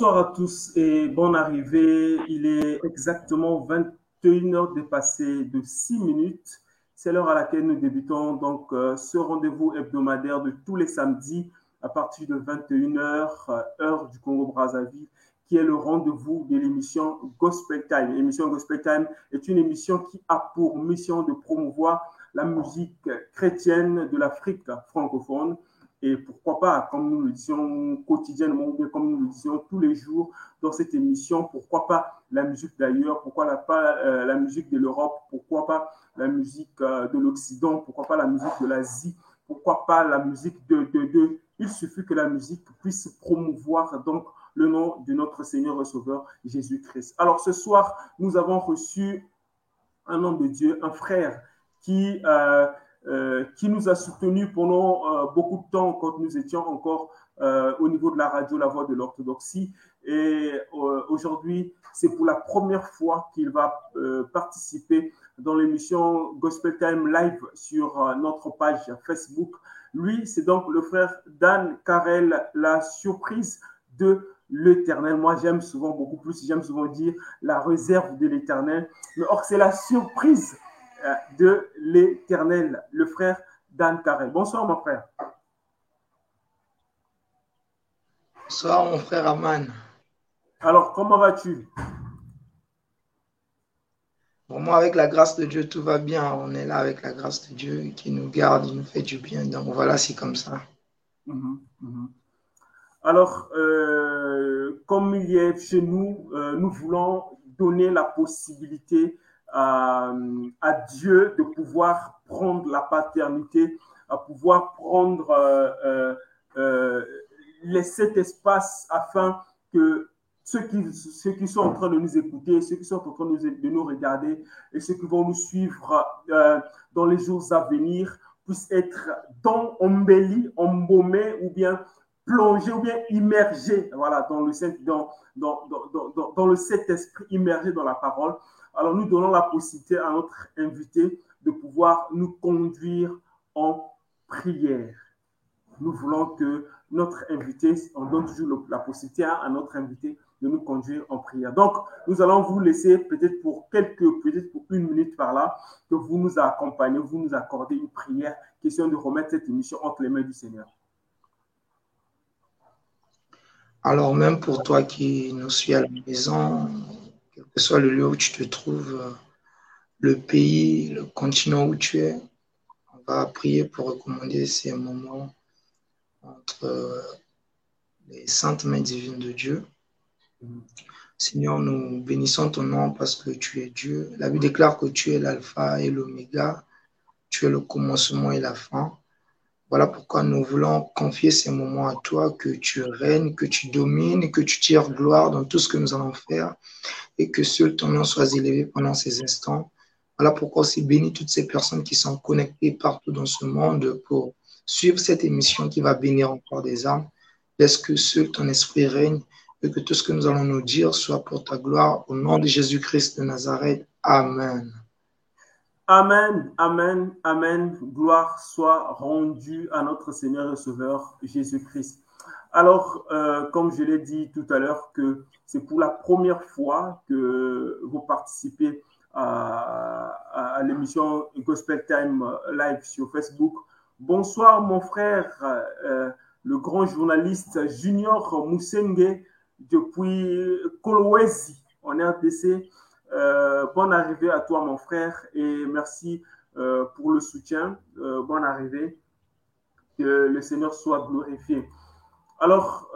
Bonsoir à tous et bonne arrivée. Il est exactement 21h dépassé de 6 minutes. C'est l'heure à laquelle nous débutons donc euh, ce rendez-vous hebdomadaire de tous les samedis à partir de 21h, euh, heure du Congo-Brazzaville, qui est le rendez-vous de l'émission Gospel Time. L'émission Gospel Time est une émission qui a pour mission de promouvoir la musique chrétienne de l'Afrique francophone et pourquoi pas, comme nous le disions quotidiennement, bien comme nous le disions tous les jours dans cette émission, pourquoi pas la musique d'ailleurs, pourquoi pas euh, la musique de l'Europe, pourquoi pas la musique euh, de l'Occident, pourquoi pas la musique de l'Asie, pourquoi pas la musique de, de, de... Il suffit que la musique puisse promouvoir donc le nom de notre Seigneur et Sauveur Jésus-Christ. Alors ce soir, nous avons reçu un homme de Dieu, un frère qui... Euh, euh, qui nous a soutenus pendant euh, beaucoup de temps quand nous étions encore euh, au niveau de la radio La Voix de l'Orthodoxie. Et aujourd'hui, c'est pour la première fois qu'il va participer dans l'émission Gospel Time Live sur notre page Facebook. Lui, c'est donc le frère Dan Carel, la surprise de l'éternel. Moi, j'aime souvent beaucoup plus, j'aime souvent dire la réserve de l'éternel. Mais or, c'est la surprise de l'Éternel, le frère Dan Carrel. Bonsoir, mon frère. Bonsoir, mon frère Aman. Alors, comment vas-tu? Pour moi, avec la grâce de Dieu, tout va bien. On est là avec la grâce de Dieu qui nous garde, il nous fait du bien. Donc voilà, c'est comme ça. Mhm, mhm. Alors, euh, comme il est chez nous, euh, nous voulons donner la possibilité à, Dieu de pouvoir prendre la paternité, à pouvoir prendre euh, euh, euh cet espace afin que ceux qui, ceux qui sont en train de nous écouter, ceux qui sont en train de nous, de nous regarder et ceux qui vont nous suivre euh, dans les jours à venir puissent être dans, embellis, embaumés ou bien plongés ou bien immergés voilà, dans le dans, dans, dans, dans le Saint-Esprit, immergés dans la parole alors nous donnons la possibilité à notre invité de pouvoir nous conduire en prière. Nous voulons que notre invité, on donne toujours la possibilité à notre invité de nous conduire en prière. Donc, nous allons vous laisser peut-être pour quelques, peut-être pour une minute par là, que vous nous accompagnez, vous nous accordez une prière, question de remettre cette émission entre les mains du Seigneur. Alors, même pour toi qui nous suis à la maison, quel que soit le lieu où tu te trouves, euh, le pays, le continent où tu es, on va prier pour recommander ces moments entre euh, les saintes mains divines de Dieu. Seigneur, nous bénissons ton nom parce que tu es Dieu. La Bible déclare que tu es l'alpha et l'oméga, tu es le commencement et la fin. Voilà pourquoi nous voulons confier ces moments à toi, que tu règnes, que tu domines, que tu tires gloire dans tout ce que nous allons faire et que seul ton nom soit élevé pendant ces instants. Voilà pourquoi aussi bénis toutes ces personnes qui sont connectées partout dans ce monde pour suivre cette émission qui va bénir encore des âmes. Laisse que seul ton esprit règne et que tout ce que nous allons nous dire soit pour ta gloire. Au nom de Jésus-Christ de Nazareth. Amen. Amen, Amen, Amen. Gloire soit rendue à notre Seigneur et Sauveur Jésus-Christ. Alors, euh, comme je l'ai dit tout à l'heure, c'est pour la première fois que vous participez à, l'émission Gospel Time Live sur Facebook. Bonsoir, mon frère, euh, le grand journaliste Junior Moussenge depuis Kolwezi en RDC. Euh, bonne arrivée à toi, mon frère, et merci euh, pour le soutien. Euh, bonne arrivée. Que le Seigneur soit glorifié. Alors,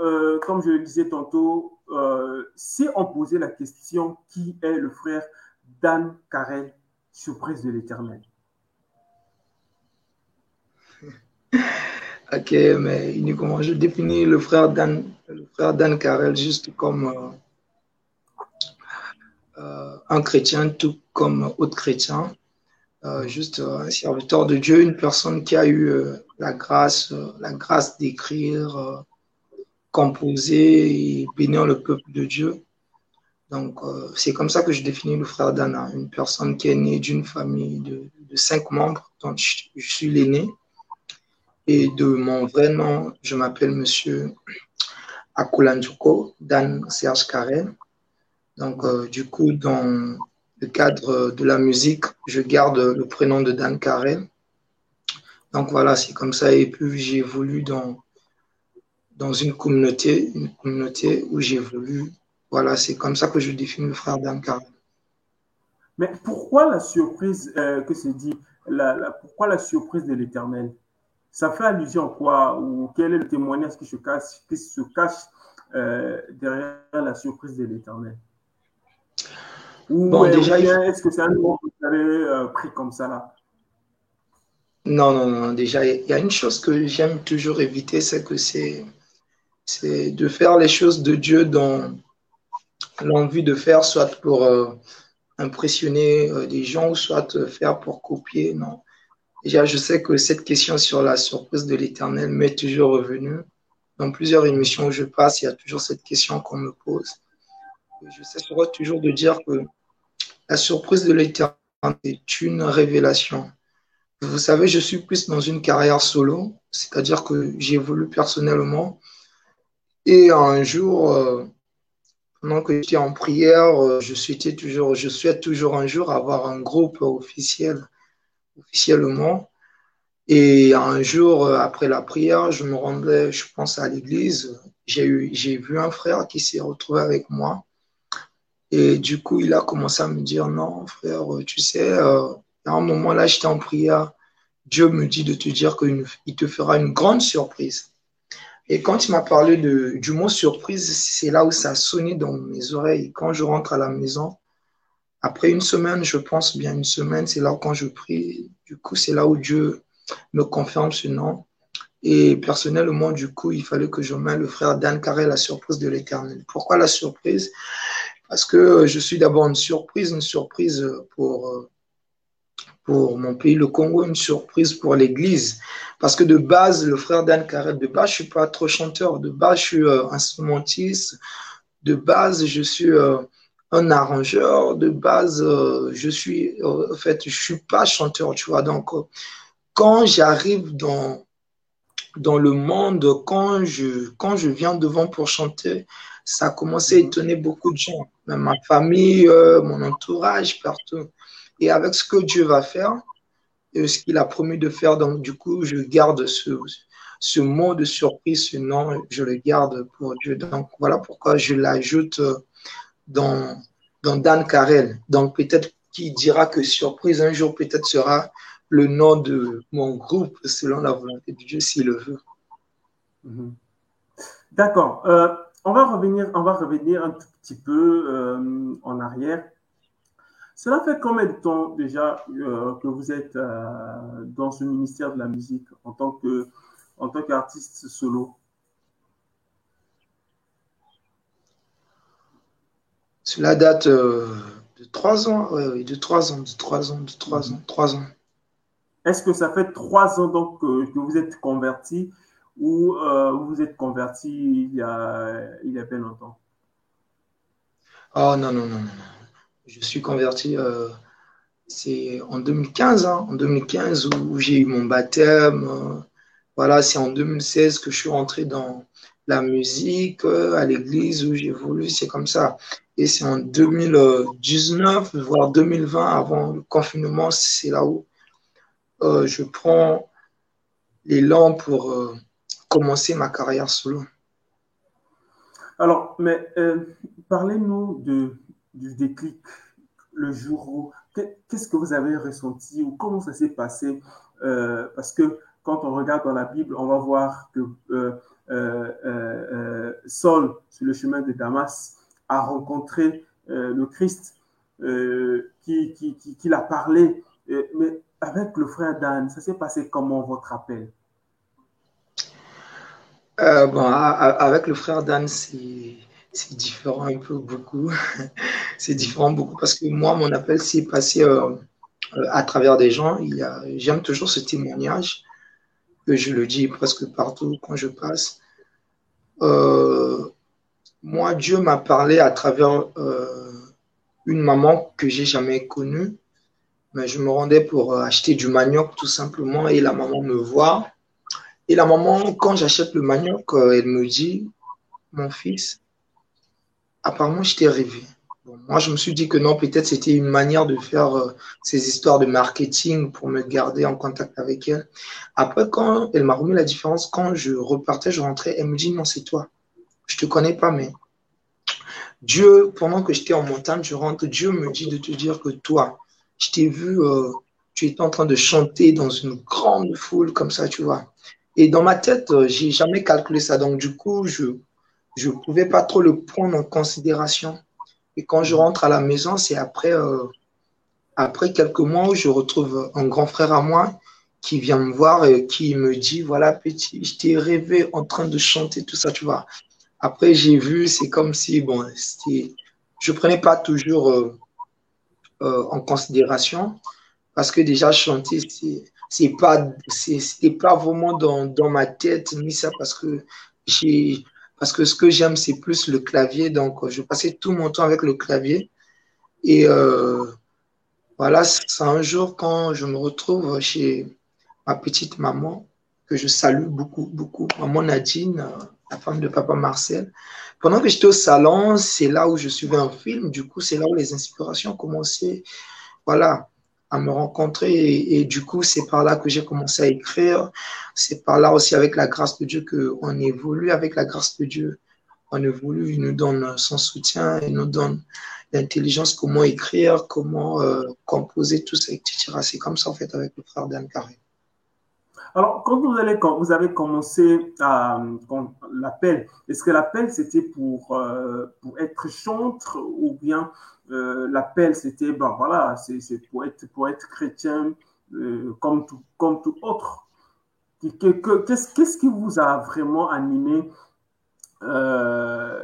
comme je le disais tantôt, si on posait la question qui est le frère Dan Carrel, surprise de l'éternel? Ok, mais je définis le frère Dan, le frère Dan Carrel juste comme un chrétien tout comme autre chrétien, euh, juste euh, un serviteur de Dieu, une personne qui a eu la grâce, la grâce d'écrire, composer et bénir le peuple de Dieu. Donc, c'est comme ça que je définis le frère Dana, une personne qui est née d'une famille de, cinq membres, dont je, suis l'aîné. Et de mon vrai nom, je m'appelle Monsieur à Kulanjuko, Dan Serge Karen. Donc, euh, du coup, dans le cadre de la musique, je garde le prénom de Dan Karen. Donc voilà, c'est comme ça. Et puis j'évolue dans, dans une communauté, une communauté où j'évolue. Voilà, c'est comme ça que je définis le frère Dan Karen. Mais pourquoi la surprise euh, que se dit Pourquoi la surprise de l'Éternel? Ça fait allusion à quoi? Ou quel est le témoignage qui se cache, qui se cache euh, derrière la surprise de l'Éternel? Ou bon, déjà, est-ce que c'est un mot que vous avez euh, pris comme ça là? Non, non, non. Déjà, il y a une chose que j'aime toujours éviter, c'est que c'est c'est de faire les choses de Dieu dans l'envie de faire, soit pour impressionner euh, des gens ou soit faire pour copier. Non. Déjà, je sais que cette question sur la surprise de l'éternel m'est toujours revenue. Dans plusieurs émissions où je passe, il y a toujours cette question qu'on me pose. Je s'assurerai toujours de dire que la surprise de l'éternel est une révélation. Vous savez, je suis plus dans une carrière solo, c'est-à-dire que j'évolue personnellement. Et un jour, euh, pendant que j'étais en prière, euh, je souhaitais toujours, je souhaite toujours un jour avoir un groupe officiel, officiellement. Et un jour, euh, après la prière, je me rendais, je pense, à l'église. J'ai vu un frère qui s'est retrouvé avec moi. Et du coup, il a commencé à me dire, non, frère, tu sais, euh, à un moment là, j'étais en prière. Dieu me dit de te dire qu'il te fera une grande surprise. Et quand il m'a parlé de, du mot surprise, c'est là où ça a sonné dans mes oreilles. Quand je rentre à la maison, après une semaine, je pense bien une semaine, c'est là quand je prie. Du coup, c'est là où Dieu me confirme ce nom. Et personnellement, du coup, il fallait que je mette le frère Dan Carré la surprise de l'éternel. Pourquoi la surprise? Parce que je suis d'abord une surprise, une surprise pour euh, pour mon pays, le Congo, une surprise pour l'Église. Parce que de base, le frère Dan Carré, de base, je suis pas trop chanteur. De base, je suis euh, instrumentiste. De base, je suis euh, un arrangeur. De base, euh, je suis, en fait, je suis pas chanteur, tu vois. Donc, quand j'arrive dans, dans le monde, quand je, quand je viens devant pour chanter, ça a commencé à étonner beaucoup de gens. Ma famille, mon entourage, partout et avec ce que Dieu va faire, et ce qu'il a promis de faire. Donc, du coup, je garde ce, ce mot de surprise, ce nom, je le garde pour Dieu. Donc, voilà pourquoi je l'ajoute dans, dans Dan Carrel. Donc, peut-être qu'il dira que surprise un jour, peut-être sera le nom de mon groupe selon la volonté de Dieu, s'il le veut. Mhm. D'accord. Euh, on, va revenir, on va revenir un tout petit peu euh, en arrière cela fait combien de temps déjà euh, que vous êtes euh, dans ce ministère de la musique en tant que en tant qu'artiste solo? Cela date de trois ans, oui, de trois ans, de trois ans, de trois ans, trois ans. Est-ce que ça fait trois ans donc que vous êtes converti ou vous êtes converti il y a, il y a bien longtemps? Oh non, non, non, non. Je suis converti, euh, c'est en 2015, hein, en 2015 où, j'ai eu mon baptême. Euh, voilà, c'est en 2016 que je suis rentré dans la musique, euh, à l'église où j'ai voulu, c'est comme ça. Et c'est en 2019, voire 2020, avant le confinement, c'est là où je prends l'élan pour commencer ma carrière solo. Alors, mais parlez-nous de du déclic, le jour où, qu'est-ce que vous avez ressenti ou comment ça s'est passé euh, Parce que quand on regarde dans la Bible, on va voir que euh, euh, Saul, sur le chemin de Damas, a rencontré le Christ qui, qui, qui, qui l'a parlé. mais avec le frère Dan, ça s'est passé comment votre appel? Bon, avec le frère Dan, c'est différent un peu beaucoup. c'est différent beaucoup parce que moi, mon appel s'est passé euh, euh, à travers des gens. J'aime toujours ce témoignage que je le dis presque partout quand je passe. Euh, moi, Dieu m'a parlé à travers une maman que j'ai jamais connue. Mais je me rendais pour acheter du manioc tout simplement et la maman me voit. Et la maman, quand j'achète le manioc, elle me dit mon fils, apparemment, je t'ai rêvé. moi, je me suis dit que non, peut-être c'était une manière de faire euh, ces histoires de marketing pour me garder en contact avec elle. Après, quand elle m'a remis la différence, quand je repartais, je rentrais, elle me dit non, c'est toi. Je te connais pas, mais Dieu, pendant que j'étais en montagne, je rentre, Dieu me dit de te dire que toi, je t'ai vu, euh, tu étais en train de chanter dans une grande foule comme ça, tu vois. Et dans ma tête, euh, j'ai jamais calculé ça. Donc, du coup, je je ne pouvais pas trop le prendre en considération. Et quand je rentre à la maison, c'est après, euh, après quelques mois où je retrouve un grand frère à moi qui vient me voir et qui me dit, voilà, petit, je t'ai rêvé en train de chanter tout ça, tu vois. Après, j'ai vu, c'est comme si, bon, je ne prenais pas toujours euh, euh, en considération parce que déjà chanter, c'est pas, c'était pas vraiment dans, dans ma tête ni ça parce que j'ai parce que ce que j'aime, c'est plus le clavier. Donc, je passais tout mon temps avec le clavier. Et euh, voilà, c'est un jour quand je me retrouve chez ma petite maman, que je salue beaucoup, beaucoup, maman Nadine, la femme de papa Marcel. Pendant que j'étais au salon, c'est là où je suivais un film. Du coup, c'est là où les inspirations commençaient. Voilà à me rencontrer. Et, du coup c'est par là que j'ai commencé à écrire. C'est par là aussi avec la grâce de Dieu qu'on évolue. Avec la grâce de Dieu on évolue. Il nous donne son soutien. Il nous donne l'intelligence comment écrire comment euh, composer tout ça etc c'est comme ça en fait avec le frère Dan Carré. Alors, quand vous, allez, quand vous avez commencé à l'appel, est-ce que l'appel c'était pour, euh, pour être chantre ou bien euh, l'appel, c'était, ben voilà, c'est pour être, chrétien euh, comme, tout, autre. Qu'est-ce qui vous a vraiment animé euh,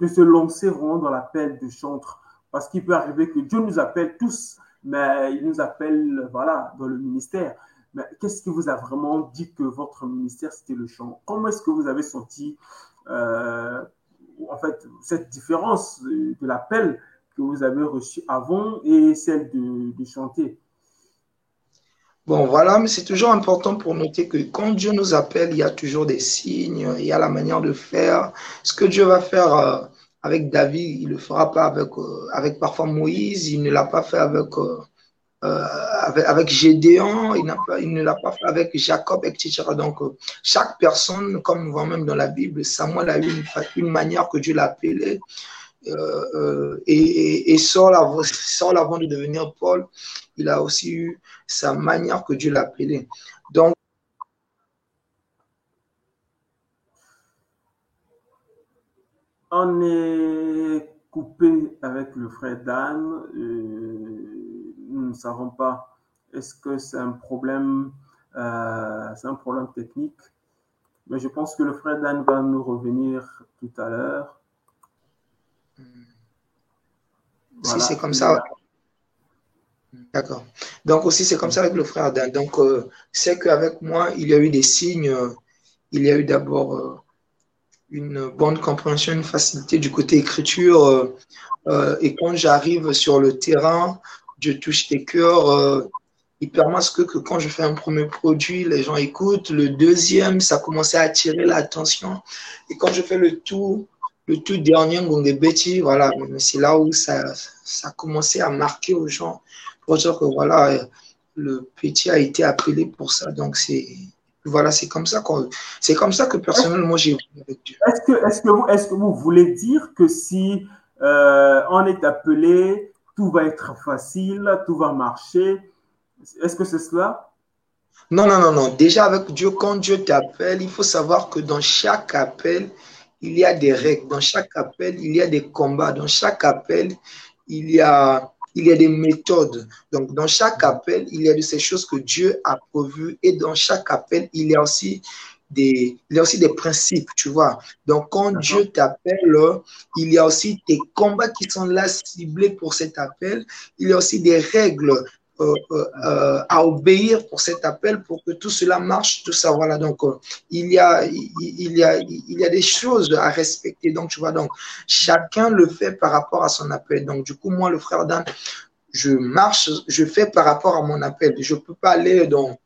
de, se lancer vraiment dans l'appel de chantre? Parce qu'il peut arriver que Dieu nous appelle tous, mais il nous appelle, voilà, dans le ministère. Mais qu'est-ce qui vous a vraiment dit que votre ministère, c'était le chant? Comment est-ce que vous avez senti en fait, cette différence de l'appel que vous avez reçu avant et celle de, chanter Bon, voilà, mais c'est toujours important pour noter que quand Dieu nous appelle, il y a toujours des signes, il y a la manière de faire. Ce que Dieu va faire euh, avec David, il ne le fera pas avec, euh, avec parfois Moïse, il ne l'a pas fait avec, euh, avec, avec, Gédéon, il, ne l'a pas fait avec Jacob, etc. Donc, chaque personne, comme on voit même dans la Bible, Samuel a eu une, manière que Dieu l'a appelé. Euh, euh, et, et, Saul, avant, de devenir Paul, il a aussi eu sa manière que Dieu l'appelait. Donc, on est coupé avec le frère Dan. Euh, nous ne savons pas est-ce que c'est un problème, c'est un problème technique? Mais je pense que le frère Dan va nous revenir tout à l'heure. Si c'est comme ça. D'accord. Donc aussi, c'est comme ça avec le frère Dan. Donc, euh, c'est qu'avec moi, il y a eu des signes. Euh, il y a eu d'abord euh, une bonne compréhension, une facilité du côté écriture. et quand j'arrive sur le terrain, je touche tes cœurs. permet ce que, quand je fais un premier produit, les gens écoutent. Le deuxième, ça commençait à attirer l'attention. Et quand je fais le tour le tout dernier Betty, voilà, c'est là où ça, ça a commencé à marquer aux gens pour dire que voilà, le petit a été appelé pour ça. Donc c'est voilà, c'est comme ça qu'on, c'est comme ça que personnellement j'ai avec Dieu. Est-ce que, est-ce que vous, est-ce que vous voulez dire que si euh, on est appelé, tout va être facile, tout va marcher Est-ce que c'est cela? Non, non, non, non. Déjà avec Dieu, quand Dieu t'appelle, il faut savoir que dans chaque appel, il y a des règles. Dans chaque appel, il y a des combats. Dans chaque appel, il y a, il y a des méthodes. Donc, dans chaque appel, il y a de ces choses que Dieu a prévues. Et dans chaque appel, il y a aussi des, il y a aussi des principes, tu vois. Donc, quand Dieu t'appelle, il y a aussi des combats qui sont là ciblés pour cet appel. Il y a aussi des règles euh, euh, euh, à obéir pour cet appel pour que tout cela marche, tout ça. Voilà. Donc, il, y a, il, y a, il y a des choses à respecter. Donc, tu vois, donc, chacun le fait par rapport à son appel. Donc, du coup, moi, le frère Dan, je marche, je fais par rapport à mon appel. Je ne peux pas aller dans,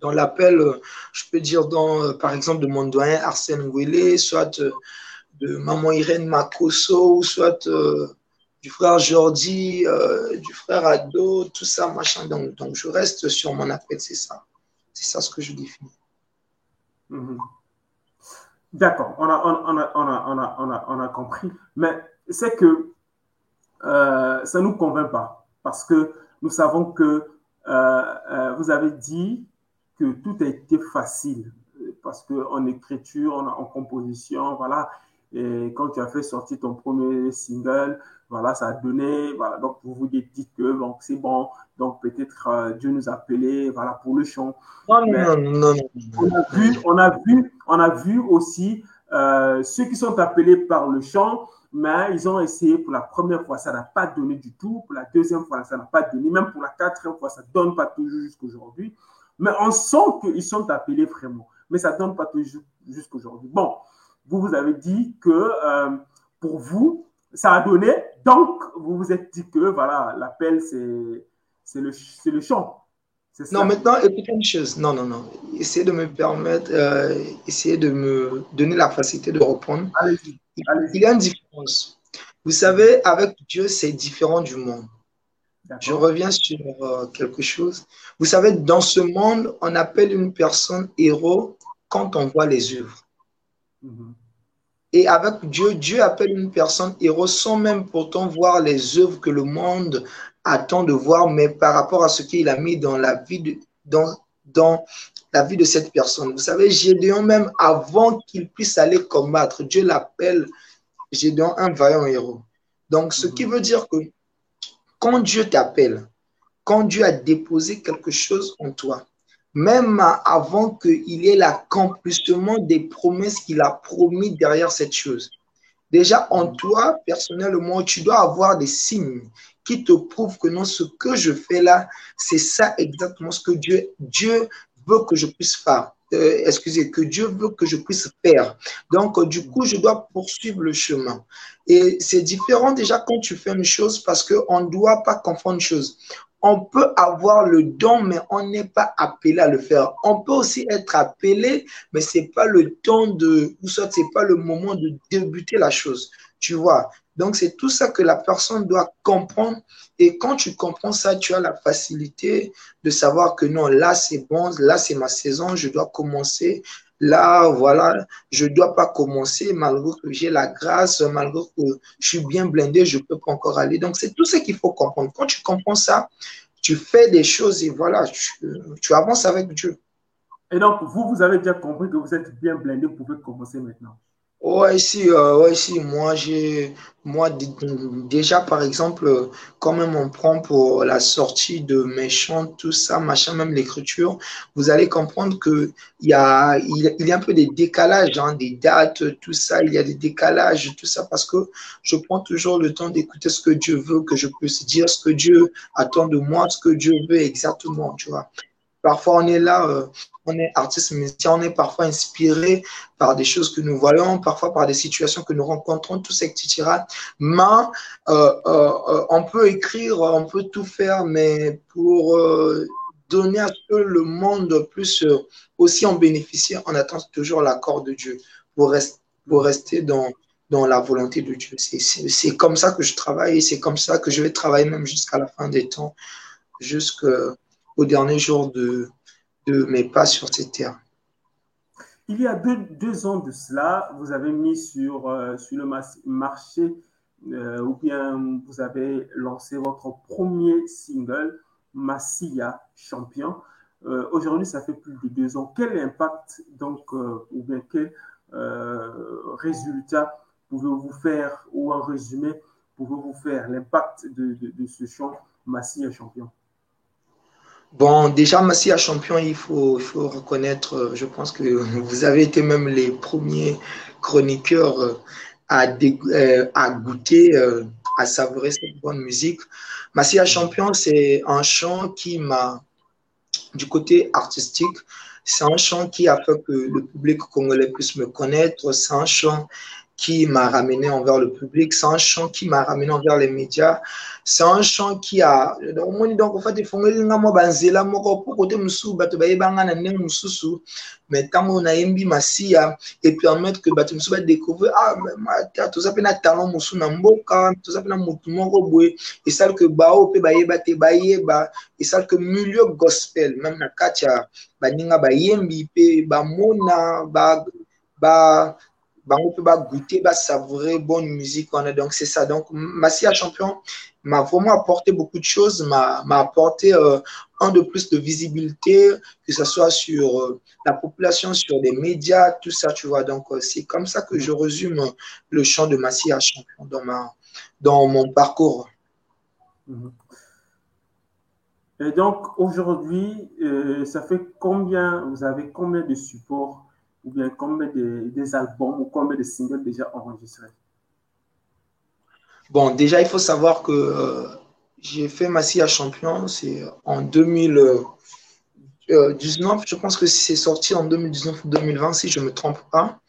dans l'appel, je peux dire, dans, par exemple, de mon doyen Arsène Ngouélé, soit de maman Irène Makoso, soit du frère Jordi, du frère Ado, tout ça, machin. Donc, donc je reste sur mon appel, c'est ça. C'est ça ce que je définis. Mhm. D'accord, on a, on, a, on, a, on, a, on, a, compris. Mais c'est que euh, ça ne nous convainc pas parce que nous savons que euh, euh, vous avez dit que tout a été facile parce qu'en écriture, en, en, composition, voilà. Et quand tu as fait sortir ton premier single, voilà, ça a donné, voilà, donc vous vous dites que donc c'est bon, donc peut-être Dieu nous a appelés, voilà, pour le chant. Non, non, non, On a vu, on a vu, on a vu aussi ceux qui sont appelés par le chant, mais ils ont essayé pour la première fois, ça n'a pas donné du tout. Pour la deuxième fois, ça n'a pas donné. Même pour la quatrième fois, ça ne donne pas toujours jusqu'aujourd'hui. Mais on sent qu'ils sont appelés vraiment. Mais ça ne donne pas toujours jusqu'aujourd'hui. Bon, vous, vous avez dit que euh, pour vous, ça a donné. Donc, vous vous êtes dit que, voilà, l'appel, c'est le, le chant. Non, maintenant, écoutez une chose. Non, non, non. Essayez de me permettre, euh, essayez de me donner la facilité de reprendre. Allez-y. Il y a une différence. Vous savez, avec Dieu, c'est différent du monde. Je reviens sur euh, quelque chose. Vous savez, dans ce monde, on appelle une personne héros quand on voit les œuvres. Mhm. Et avec Dieu, Dieu appelle une personne héros sans même pourtant voir les œuvres que le monde attend de voir, mais par rapport à ce qu'il a mis dans la vie de, dans, dans la vie de cette personne. Vous savez, Gédéon, même avant qu'il puisse aller combattre, Dieu l'appelle Gédéon un vaillant héros. Donc, ce qui veut dire que quand Dieu t'appelle, quand Dieu a déposé quelque chose en toi, même avant qu'il ait l'accomplissement des promesses qu'il a promis derrière cette chose, déjà en toi, personnellement, tu dois avoir des signes qui te prouvent que non, ce que je fais là, c'est ça exactement ce que Dieu, Dieu veut que je puisse faire. Euh, excusez, que Dieu veut que je puisse faire. Donc, euh, du coup, je dois poursuivre le chemin. Et c'est différent déjà quand tu fais une chose parce qu'on ne doit pas confondre une chose. On peut avoir le don, mais on n'est pas appelé à le faire. On peut aussi être appelé, mais ce n'est pas le temps de, ou ce n'est pas le moment de débuter la chose. Tu vois, donc, c'est tout ça que la personne doit comprendre. Et quand tu comprends ça, tu as la facilité de savoir que non, là, c'est bon, là, c'est ma saison, je dois commencer. Là, voilà, je ne dois pas commencer malgré que j'ai la grâce, malgré que je suis bien blindé, je ne peux pas encore aller. Donc, c'est tout ce qu'il faut comprendre. Quand tu comprends ça, tu fais des choses et voilà, tu, avances avec Dieu. Et donc, vous, vous avez déjà compris que vous êtes bien blindé, vous pouvez commencer maintenant. Ouais, si, euh, ouais, si, moi, j'ai, moi, déjà, par exemple, quand même on prend pour la sortie de mes chants, tout ça, machin, même l'écriture, vous allez comprendre que il y a, il, y a un peu des décalages, hein, des dates, tout ça, il y a des décalages, tout ça, parce que je prends toujours le temps d'écouter ce que Dieu veut, que je puisse dire ce que Dieu attend de moi, ce que Dieu veut exactement, tu vois. Parfois, on est là, euh, on est artiste musicien, on est parfois inspiré par des choses que nous voyons, parfois par des situations que nous rencontrons, tout etc. Mais euh, euh, on peut écrire, on peut tout faire, mais pour donner à ce que le monde puisse aussi en bénéficier, on attend toujours l'accord de Dieu pour, pour rester dans, la volonté de Dieu. C'est comme ça que je travaille c'est comme ça que je vais travailler même jusqu'à la fin des temps, jusqu'à dernier jour de, mes pas sur ces terres. Il y a deux, ans de cela, vous avez mis sur, euh, sur le marché euh, ou bien vous avez lancé votre premier single, Massia Champion. Euh, aujourd'hui, ça fait plus de deux ans. Quel impact, donc, ou bien quel résultat pouvez-vous faire, ou en résumé, pouvez-vous faire l'impact de ce chant Massia Champion? Bon, déjà, à Champion, il faut, reconnaître, euh, je pense que vous avez été même les premiers chroniqueurs euh, à, euh, à goûter, à savourer cette bonne musique. À Champion, c'est un chant qui m'a, du côté artistique, c'est un chant qui a fait que le public congolais puisse me connaître. C'est un chant qui m'a ramené envers le public, c'est un chant qui m'a ramené envers les médias, c'est un chant qui a donc en fait efongelinga mwa banzela moko po kote mosusu bato bayebanga na ndenge mosusu mais ntango nayembi masiya epermettre que bato mosusu badécouvrir ah toza mpe na talent mosusu na mboka toza mpe na motu moko boye esali ke bao mpe bayeba te bayeba esali ke milieu gospel même na kati ya baninga bayembi mpe bamona ba, ba bango peut goûter, bah, savourer bonne musique. Donc, c'est ça. Donc, Massia Champion m'a vraiment apporté beaucoup de choses, m'a apporté euh, un de plus de visibilité, que ce soit sur euh, la population, sur les médias, tout ça, tu vois. Donc, euh, c'est comme ça que je résume le chant de Massia Champion dans, ma, dans mon parcours. Mhm. Et donc, aujourd'hui, ça fait combien, vous avez combien de supports ou bien combien de, des albums ou combien de singles déjà enregistrés Bon, déjà, il faut savoir que euh, j'ai fait Massia Champion, c'est en 2019, euh, je pense que c'est sorti en 2019 ou 2020, si je ne me trompe pas.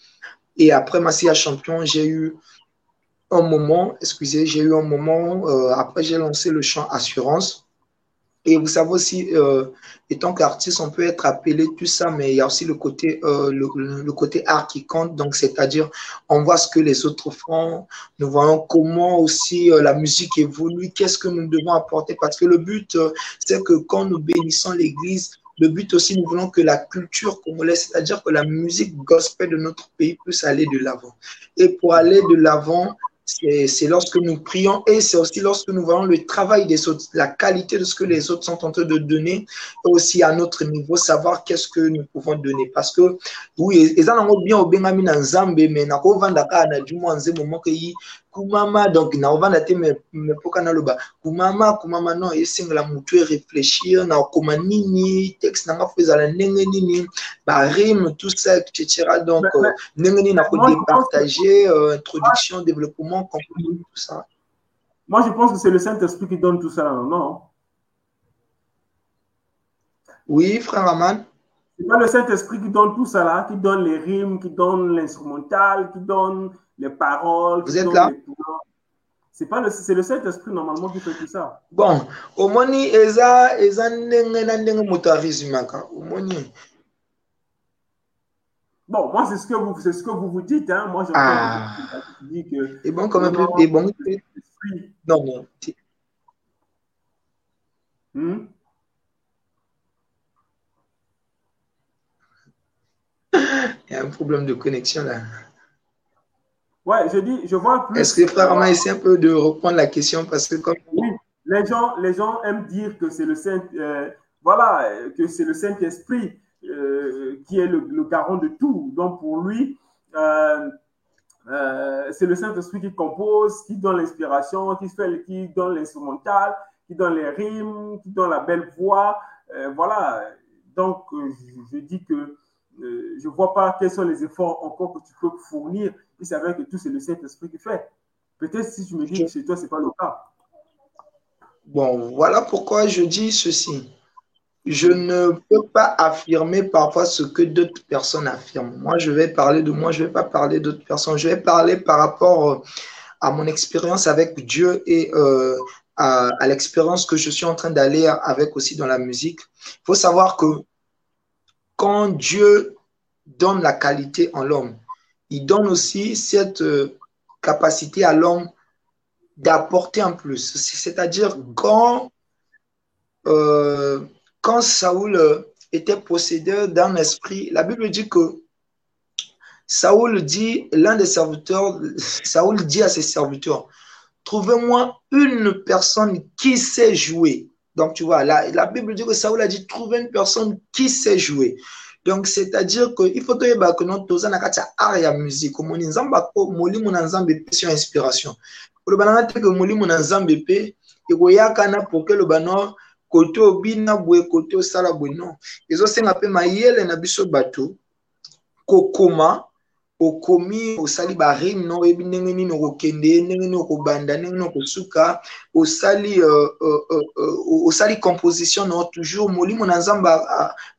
Et après Massia Champion, j'ai eu un moment, excusez, j'ai eu un moment, euh, après j'ai lancé le chant Assurance. Et vous savez aussi, euh, étant qu'artiste, on peut être appelé tout ça, mais il y a aussi le côté, euh, le, côté art qui compte. Donc, c'est-à-dire, on voit ce que les autres font, nous voyons comment aussi euh, la musique évolue, qu'est-ce que nous devons apporter? Parce que le but, c'est que quand nous bénissons l'Église, le but aussi, nous voulons que la culture congolaise, c'est-à-dire que la musique gospel de notre pays puisse aller de l'avant. Et pour aller de l'avant, c'est lorsque nous prions et c'est aussi lorsque nous voyons le travail des autres, la qualité de ce que les autres sont en train de donner, et aussi à notre niveau, savoir qu'est-ce que nous pouvons donner. Parce que, oui, ils ont bien au bien mais na du moins moment kumama donc naovanda te mepoka naloba kumama kumama non esengela motu réfléchir na okoma nini texte nanga fo ezala ndenge nini barime tout ça etc donc euh, ndenge nini euh, introduction développement compagnie tout ça. Moi je pense que c'est le Saint-Esprit qui donne tout ça non? Oui frère Aman c'est pas le Saint-Esprit qui donne tout ça là, qui donne les rimes, qui donne l'instrumental, qui donne les paroles. Vous êtes là? C'est pas le, c'est le Saint-Esprit normalement qui fait tout ça. Bon, au moni eza eza ndenge na ndenge moto arizimaka. Au moni. Bon, moi c'est ce que vous c'est ce que vous vous dites hein. Moi je ah. dis que Et bon un peu et bon Non non. Hmm? Il y a un problème de connexion là. Ouais, je dis, je vois plus. Est-ce que frère m'a essayé un peu de reprendre la question parce que comme. Oui, les gens, les gens aiment dire que c'est le Saint, euh, voilà, que c'est le Saint Esprit euh, qui est le, le, garant de tout. Donc pour lui, euh, c'est le Saint Esprit qui compose, qui donne l'inspiration, qui fait, qui donne l'instrumental, qui donne les rimes, qui donne la belle voix. voilà. Donc je, je dis que euh, je ne vois pas quels sont les efforts encore que tu peux fournir. Il s'avère que tout, c'est le Saint-Esprit qui fait. Peut-être si je me dis que chez toi, ce n'est pas le cas. Bon, voilà pourquoi je dis ceci. Je ne peux pas affirmer parfois ce que d'autres personnes affirment. Moi, je vais parler de moi, je ne vais pas parler d'autres personnes. Je vais parler par rapport euh, à mon expérience avec Dieu et euh, à l'expérience que je suis en train d'aller avec aussi dans la musique. Il faut savoir que quand Dieu donne la qualité en l'homme, il donne aussi cette euh, capacité à l'homme d'apporter en plus. C'est-à-dire quand, euh, Saoul euh, était possédé d'un esprit, la Bible dit que Saoul dit, l'un des serviteurs, Saoul dit à ses serviteurs, trouvez-moi une personne qui sait jouer. Donc, tu vois, la, la Bible dit que Saoul a dit trouver une personne qui sait jouer. Donc, c'est-à-dire qu'il faut que nous toza na kati art ya musique. Omoni nzamba ko molimo na nzambe sur inspiration. Oloba na te que molimo na nzambe pe ekoyaka na poke loba no kote obina boye kote osala boye non. Ezosenga pe mayele na biso bato kokoma okomi osali barime oyebi ndenge nini okokende ndenge nini okobanda ndenge nini okosuka osali uh, uh, uh, uh, osali composition na toujours molimo na nzambe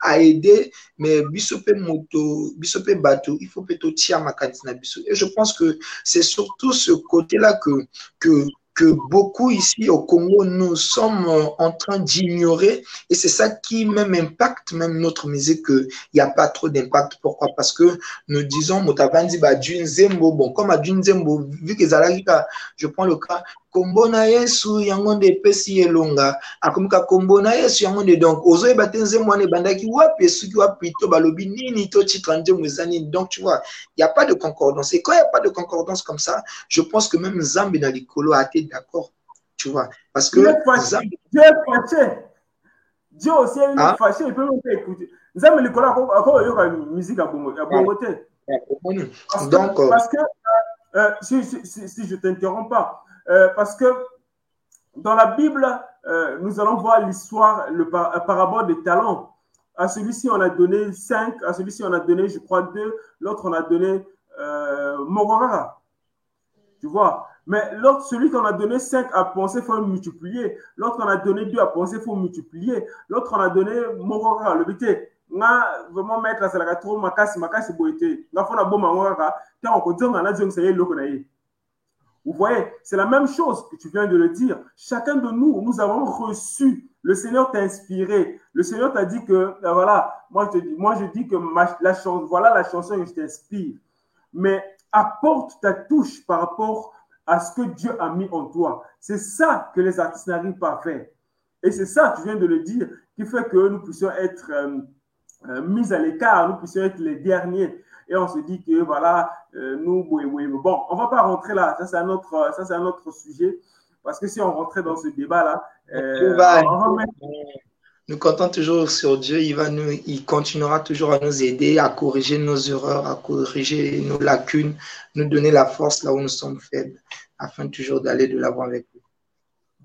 aide mais biso mpe moto biso mpe bato il faut mpe totia makanisi na biso. Et je pense que c'est surtout ce côté là que que que beaucoup ici au Congo, nous sommes en train d'ignorer. Et c'est ça qui même impacte même notre musique, qu'il n'y a pas trop d'impact. Pourquoi? Parce que nous disons, Motabandi, bah, bon, comme à Zembo, vu que je prends le cas, kombo na yesu yango nde epesi ye elonga akomika kombo na yesu yango nde donc ozoyeba te nzembo wana ebandaki wapi esuki wapi to balobi nini to titre nzembo eza nini. Donc tu vois il y a pas de concordance. Et quand il y a pas de concordance comme ça je pense que même nzambe na likolo a été d'accord tu vois. Parce que Dieu est fâché. Dieu aussi est ah? fâché il peut même pas écouter. Nzambe likolo akoyoka musique ya bongo ya bongo te. Donc parce que euh, si, si, si, si je t'interromps pas euh, parce que dans la Bible, euh, nous allons voir l'histoire, le par parabole des talents. À celui-ci, on a donné cinq, à celui-ci, on a donné, je crois, deux, l'autre, on a donné euh, Morora. Tu vois? Mais celui qu'on a donné cinq à penser, il faut multiplier. L'autre, on a donné deux à penser, il faut multiplier. L'autre, on a donné Morora, le bité. nga vraiment mettre asalaka trop makasi makasi boye te nga fona boma yango kaka ntango kozonga nazongisa ye eloko na ye vous voyez, c'est la même chose que tu viens de le dire. Chacun de nous, nous avons reçu. Le Seigneur t'a inspiré. Le Seigneur t'a dit que, ben voilà, moi je dis, que la chanson, voilà la chanson que je t'inspire. Mais apporte ta touche par rapport à ce que Dieu a mis en toi. C'est ça que les artistes n'arrivent pas à faire. Et c'est ça, tu viens de le dire, qui fait que nous puissions être euh, euh, mis à l'écart, nous puissions être les derniers et on se dit que voilà, euh, nous, oui, oui, bon, on va pas rentrer là, ça c'est un autre, ça c'est un autre sujet, parce que si on rentrait dans ce débat-là, euh, va, on va mettre... nous comptons toujours sur Dieu, il, va nous, il continuera toujours à nous aider, à corriger nos erreurs, à corriger nos lacunes, nous donner la force là où nous sommes faibles, afin toujours d'aller de l'avant avec lui.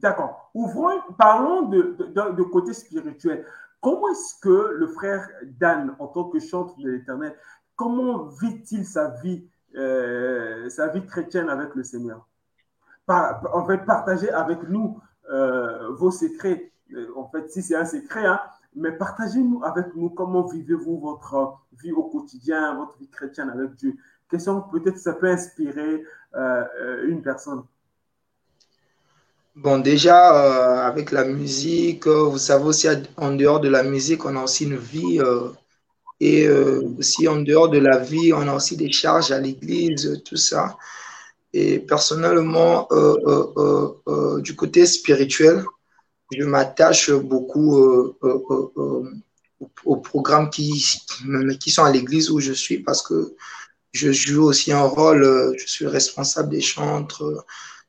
D'accord. Ouvrons, parlons de, de, de, côté spirituel. Comment est-ce que le frère Dan, en tant que chantre de l'Éternel, comment vit-il sa vie, euh, sa vie chrétienne avec le Seigneur? En fait, partagez avec nous euh, vos secrets. Euh, en fait, si c'est un secret, hein, mais partagez-nous avec nous comment vivez-vous votre vie au quotidien, votre vie chrétienne avec Dieu. Question peut-être ça peut inspirer une personne. Bon, déjà, avec la musique, vous savez aussi, en dehors de la musique, on a aussi une vie et euh, aussi en dehors de la vie, on a aussi des charges à l'église, tout ça. Et personnellement, euh, euh, du côté spirituel, je m'attache beaucoup aux programmes qui, qui sont à l'église où je suis parce que je joue aussi un rôle, je suis responsable des chantres,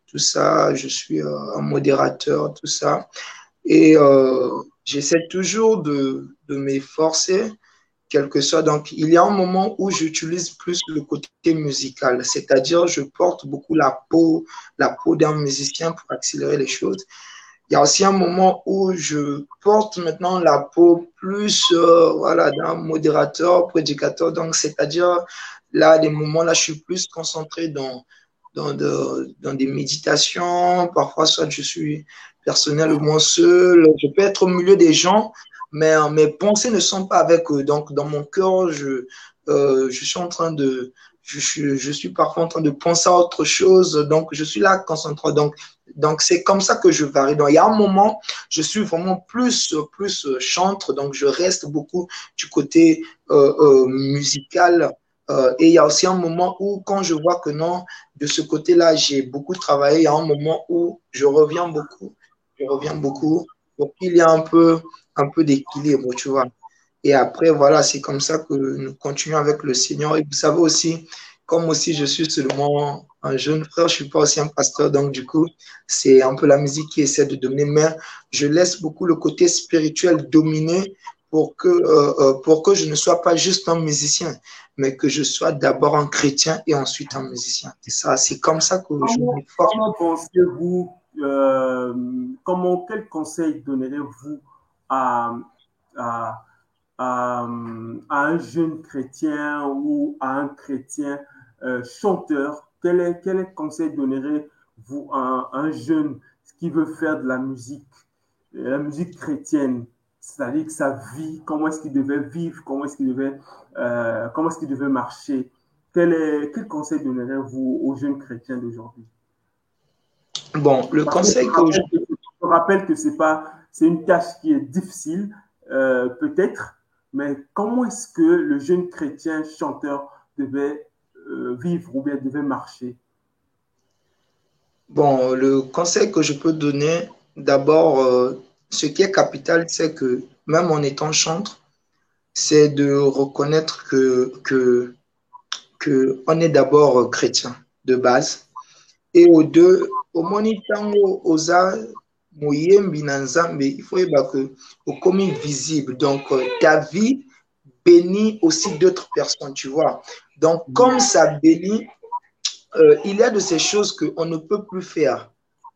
tout ça, je suis un modérateur, tout ça. Et j'essaie toujours de, de m'efforcer quel que soit. Donc, il y a un moment où j'utilise plus le côté musical, c'est-à-dire je porte beaucoup la peau, la peau d'un musicien pour accélérer les choses. Il y a aussi un moment où je porte maintenant la peau plus euh, voilà, d'un modérateur, prédicateur. Donc, c'est-à-dire là, des moments là, je suis plus concentré dans, dans, de, dans des méditations. Parfois, soit je suis personnellement seul. Je peux être au milieu des gens, mais euh, mes pensées ne sont pas avec eux. Donc, dans mon cœur, je, euh, je suis en train de, je suis, je suis parfois en train de penser à autre chose. Donc, je suis là concentré. Donc, donc c'est comme ça que je varie. Donc, il y a un moment, je suis vraiment plus, plus chantre. Donc, je reste beaucoup du côté euh, euh, musical. Euh, et il y a aussi un moment où, quand je vois que non, de ce côté-là, j'ai beaucoup travaillé, il y a un moment où je reviens beaucoup. Je reviens beaucoup. Donc, il y a un peu un peu d'équilibre, tu vois. Et après, voilà, c'est comme ça que nous continuons avec le Seigneur. Et vous savez aussi, comme aussi je suis seulement un jeune frère, je ne suis pas aussi un pasteur, donc du coup, c'est un peu la musique qui essaie de dominer, mais je laisse beaucoup le côté spirituel dominer pour que, euh, euh pour que je ne sois pas juste un musicien, mais que je sois d'abord un chrétien et ensuite un musicien. Et ça, c'est comme ça que je me pensez-vous, euh, comment, quel conseil donnerez-vous à, un jeune chrétien ou à un chrétien chanteur, quel, est, quel conseil donnerez-vous à, un jeune qui veut faire de la musique, la musique chrétienne? C'est-à-dire sa vie, comment est-ce qu'il devait vivre, comment est-ce qu'il devait, comment est-ce qu'il devait marcher? Quel, est, quel conseil donnerez-vous aux jeunes chrétiens d'aujourd'hui? Bon, le conseil que je... je rappelle que c'est pas, c'est une tâche qui est difficile, euh, peut-être, mais comment est-ce que le jeune chrétien chanteur devait euh, vivre ou bien devait marcher? Bon, le conseil que je peux donner, d'abord, euh, ce qui est capital, c'est que même en étant chanteur, c'est de reconnaître que, que, que on est d'abord chrétien de base. Et aux deux, omoni ntango oza moyembi na nzambe il faut yeba que okomi visible. Donc euh, ta vie bénit aussi d'autres personnes tu vois. Donc comme ça bénit euh, il y a de ces choses qu'on ne peut plus faire.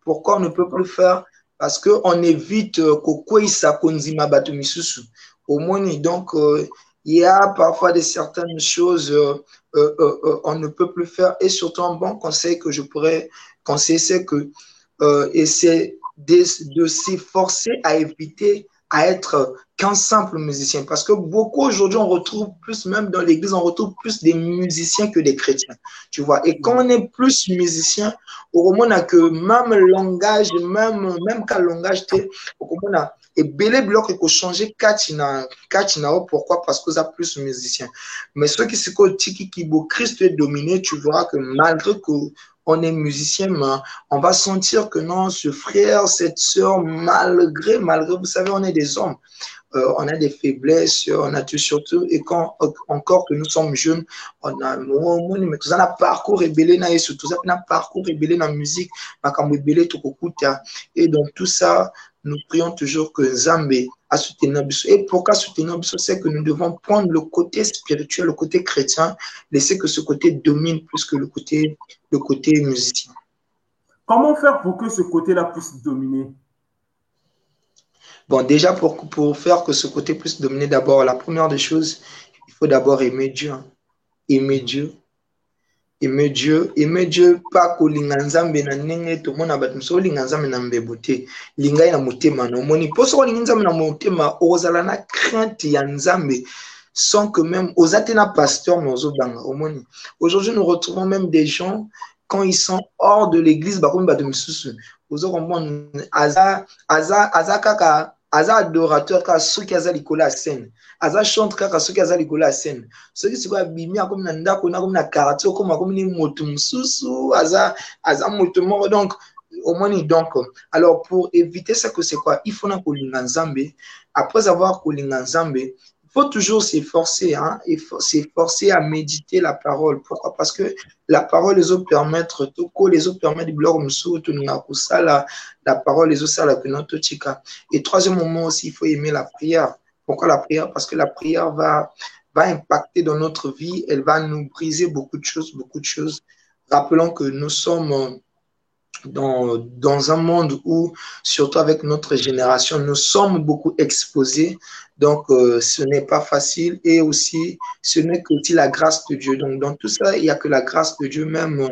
Pourquoi on ne peut plus faire? Parce qu'on évite euh, kokweyisa konzima bato misusu. Omoni donc euh, il y a parfois des certaines choses euh, euh, euh, on ne peut plus faire. Et surtout, un bon conseil que je pourrais conseiller, c'est que de, de s'efforcer à éviter à être qu'un simple musicien. Parce que beaucoup aujourd'hui, on retrouve plus, même dans l'église, on retrouve plus des musiciens que des chrétiens. Tu vois? Et quand on est plus musicien, au moins, on a que même langage, même, même qu'un langage, au moins, on a ebele biloko ekochange kati na kati na yo pourquoi? Parce que oza plus musicien. Mais soki sikoyo otikiki bokristo edomine tu verras que malgré que on est musicien, mais on va sentir que non, ce frère, cette soeur, malgré, malgré, vous savez, on est des hommes. Euh, on a des faiblesses, on a tout surtout, et quand encore que nous sommes jeunes, on a, mais tout ça, parcours rebelle na tout ça, un parcours rebelle dans la musique, tokokuta, et donc tout ça, nous prions toujours que Zambé a soutenu Et pourquoi soutenir C'est que nous devons prendre le côté spirituel, le côté chrétien, laisser que ce côté domine plus que le côté, le côté musicien. Comment faire pour que ce côté-là puisse dominer? Bon, déjà, pour, pour faire que ce côté puisse dominer, d'abord, la première des choses, il faut d'abord aimer Dieu. Aimer Dieu, aimer Dieu, aimer Dieu pas kolinga nzambe na ndenge mosusu na linga na motema na omoni. Mpo soki olingi nzambe na motema ozala na crainte sans que même oza te na pasteur mais ozobanga. Omoni. Aujourd'hui nous retrouvons même des gens quand ils sont hors de l'église bakomi bato misusu ozokomona aza aza aza aza adorateur kaka soki aza likolo ya scène. Aza chante kaka soki aza likolo ya scène. Soki sikoyo abimi akomi na ndako na akomi na quartier okoma akomi ni moto mosusu aza aza moto moko. Donc omoni donc alors pour éviter ça que c'est quoi? Il faut na kolinga nzambe. Après avoir kolinga nzambe faut toujours s'efforcer, hein, s'efforcer à méditer la parole. Pourquoi? Parce que la parole les autres permettre, tout les autres permettent de bloquer la, la parole les autres la Et troisième moment aussi, il faut aimer la prière. Pourquoi la prière? Parce que la prière va, va impacter dans notre vie, elle va nous briser beaucoup de choses, beaucoup de choses. Rappelons que nous sommes dans, un monde où, surtout avec notre génération, nous sommes beaucoup exposés. Donc, euh, ce n'est pas facile. Et aussi, ce n'est que la grâce de Dieu. Donc, dans tout ça, il n'y a que la grâce de Dieu même.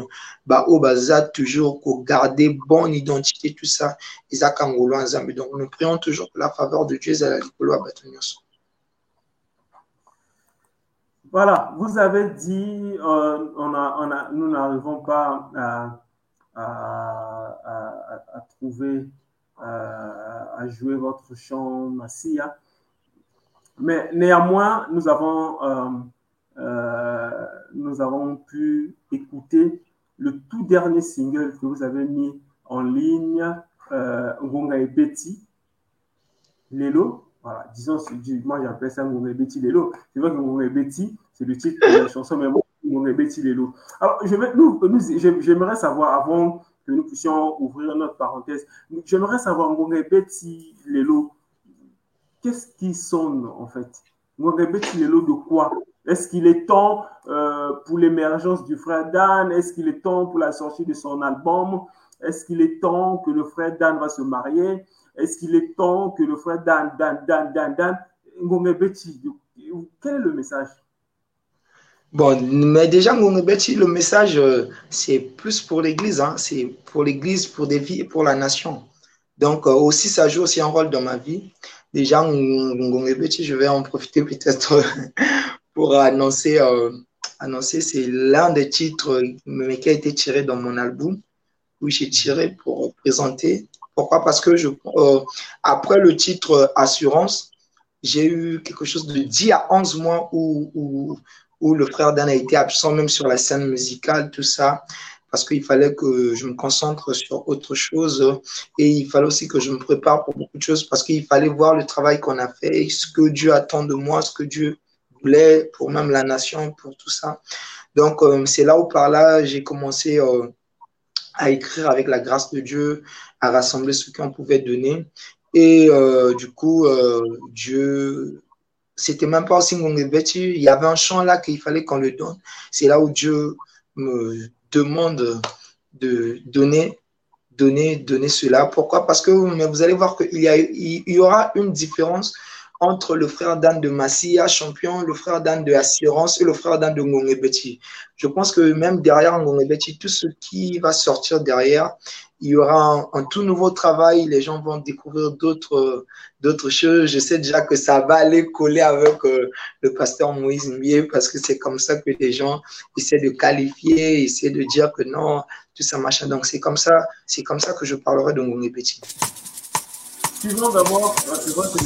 Bah, au bazar, toujours, pour garder bonne identité, tout ça. Donc, nous prions toujours que la faveur de Dieu Voilà, vous avez dit, euh, on a, on a, nous n'arrivons pas à à, trouver, à, jouer votre chant Massia. Mais néanmoins, nous avons, euh, euh, nous avons pu écouter le tout dernier single que vous avez mis en ligne, euh, Ngonga et Betty, Lelo. Voilà, disons, moi j'appelle ça Ngonga et Betty Lelo. C'est vrai que Ngonga et Betty, c'est le titre de la chanson, mais moi, alors, je vais, nous, j'aimerais savoir, avant que nous puissions ouvrir notre parenthèse, j'aimerais savoir, Betty Lelo, qu'est-ce qui sonne en fait? Betty Lelo de quoi? Est-ce qu'il est temps euh, pour l'émergence du frère Dan? Est-ce qu'il est temps pour la sortie de son album? Est-ce qu'il est temps que le frère Dan va se marier? Est-ce qu'il est temps que le frère Dan, Dan, Dan, Dan, Dan, Betty, quel est le message? Bon, mais déjà, le message, euh, c'est plus pour l'Église, hein. c'est pour l'Église, pour des vies et pour la nation. Donc, euh, aussi, ça joue aussi un rôle dans ma vie. Déjà, je vais en profiter peut-être pour annoncer, euh, annoncer c'est l'un des titres qui a été tiré dans mon album, où j'ai tiré pour présenter. Pourquoi? Parce que je, après le titre Assurance, j'ai eu quelque chose de 10 à 11 mois où, où le frère Dan a été absent même sur la scène musicale, tout ça, parce qu'il fallait que je me concentre sur autre chose et il fallait aussi que je me prépare pour beaucoup de choses parce qu'il fallait voir le travail qu'on a fait, ce que Dieu attend de moi, ce que Dieu voulait pour même la nation, pour tout ça. Donc, euh, c'est là où par là, j'ai commencé euh, à écrire avec la grâce de Dieu, à rassembler ce qu'on pouvait donner. Et euh, du coup, Dieu c'était même pas aussi vêtu. Il y avait un chant là qu'il fallait qu'on le donne. C'est là où Dieu me demande de donner, donner, donner cela. Pourquoi? Parce que vous allez voir qu'il y, y aura une différence entre le frère Dan de Massia, champion, le frère Dan de Assurance et le frère Dan de Ngongebeti. Je pense que même derrière Ngongebeti, tout ce qui va sortir derrière, il y aura un, tout nouveau travail, les gens vont découvrir d'autres choses. Je sais déjà que ça va aller coller avec euh, le pasteur Moïse Mier parce que c'est comme ça que les gens essaient de qualifier, essaient de dire que non, tout ça machin. Donc c'est comme ça, comme ça que je parlerai de Ngongebeti. Suivons d'abord, c'est vrai que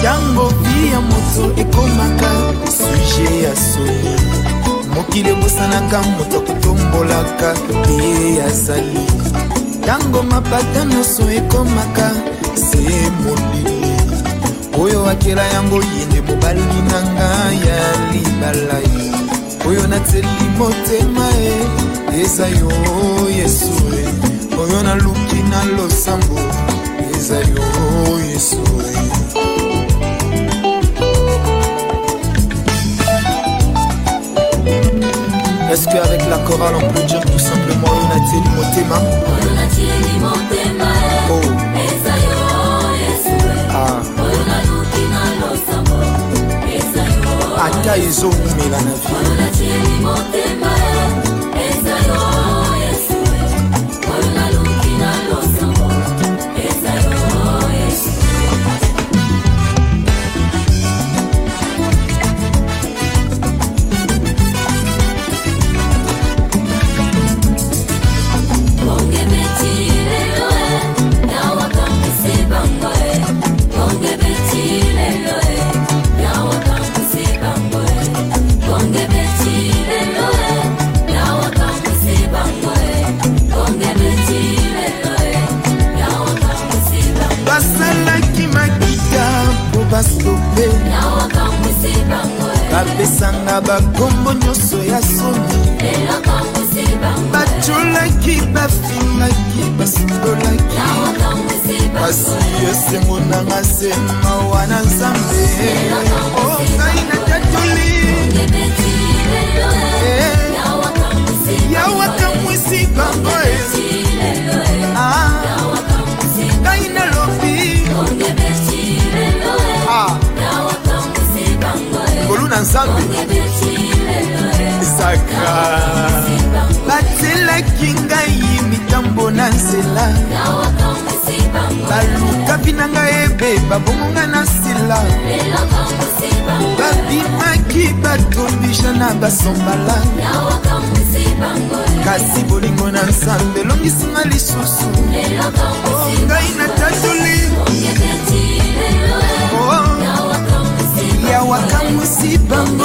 ntango vi ya moto ekomaka suje ya soni mokili ebosanaka moto akotombolaka ye azali. Ntango mapata nyonso ekomaka se molili oyo akela yango yende mobali na ngai ya libala ye oyo nateli motema e eza yo yesu e. Oyo naluki na losambo eza yo yesu e. Est-ce qu'avec la chorale on peut dire tout simplement Onatieli Motema? Oh hata izomila na vile bapesanga bakombo nyonso ya soni bacolaki bafingaki basundolaki kasi esengo nanga se mawa na nzambe. O ngai natatoli. Yawakamwisi bango batelaki ngai mitambo na nzela. Balukapi na ngai ebe babongonga na nsila. Babimaki batombisa na basombala. Kasi bolingo na nzambe elongisinga lisusu. O ngai natatoli yawakamusi bango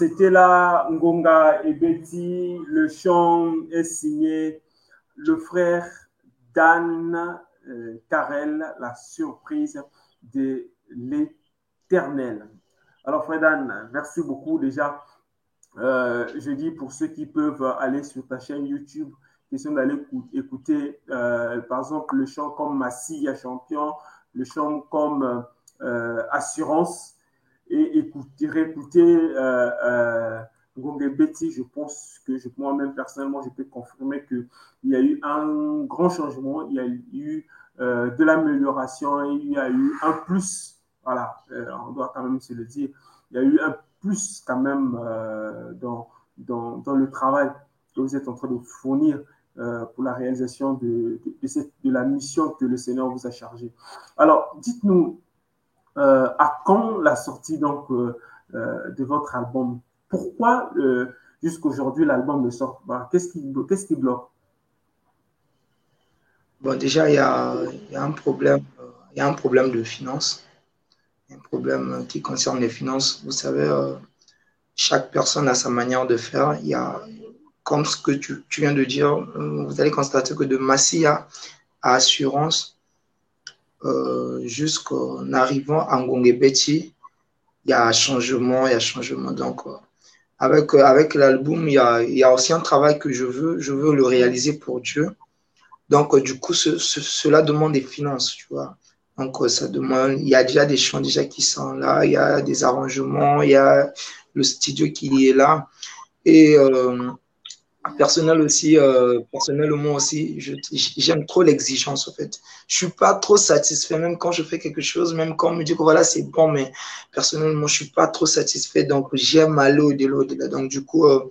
c'était là Ngonga et Betty. Le chant est signé le frère Dan euh, Karel, la surprise de l'éternel. Alors, frère Dan, merci beaucoup déjà. Euh, je dis pour ceux qui peuvent aller sur ta chaîne YouTube, question d'aller écouter, euh, par exemple, le chant comme Massia Champion, le chant comme Assurance et écouter, réécouter euh, euh, je pense que moi-même personnellement, je peux confirmer qu'il y a eu un grand changement, il y a eu euh, de l'amélioration, il y a eu un plus, voilà, euh, on doit quand même se le dire, il y a eu un plus quand même dans, dans, le travail que vous êtes en train de fournir pour la réalisation de, de, de la mission que le Seigneur vous a chargée. Alors, dites-nous, à quand la sortie donc euh, euh, de votre album? Pourquoi jusqu'aujourd'hui l'album ne sort pas? Qu'est-ce qui, qu'est-ce qui bloque? Bon, déjà, il y a, y a, un problème, il y a un problème de finances, un problème qui concerne les finances. Vous savez, chaque personne a sa manière de faire. Il y a, comme ce que tu, tu viens de dire, vous allez constater que de Massia à Assurance, euh, jusqu'en arrivant à Ngongebeti, il y a un changement, il y a un changement. Donc, euh, avec, euh, avec l'album, il y, a, aussi un travail que je veux, je veux le réaliser pour Dieu. Donc, du coup, ce, cela demande des finances, tu vois. Donc, ça demande, il y a déjà des chants déjà qui sont là, il y a des arrangements, il y a le studio qui est là. Et personnel aussi, euh, personnellement aussi, j'aime trop l'exigence en fait. Je suis pas trop satisfait même quand je fais quelque chose, même quand on me dit que voilà c'est bon, mais personnellement je suis pas trop satisfait, donc j'aime aller au-delà. Donc du coup, euh,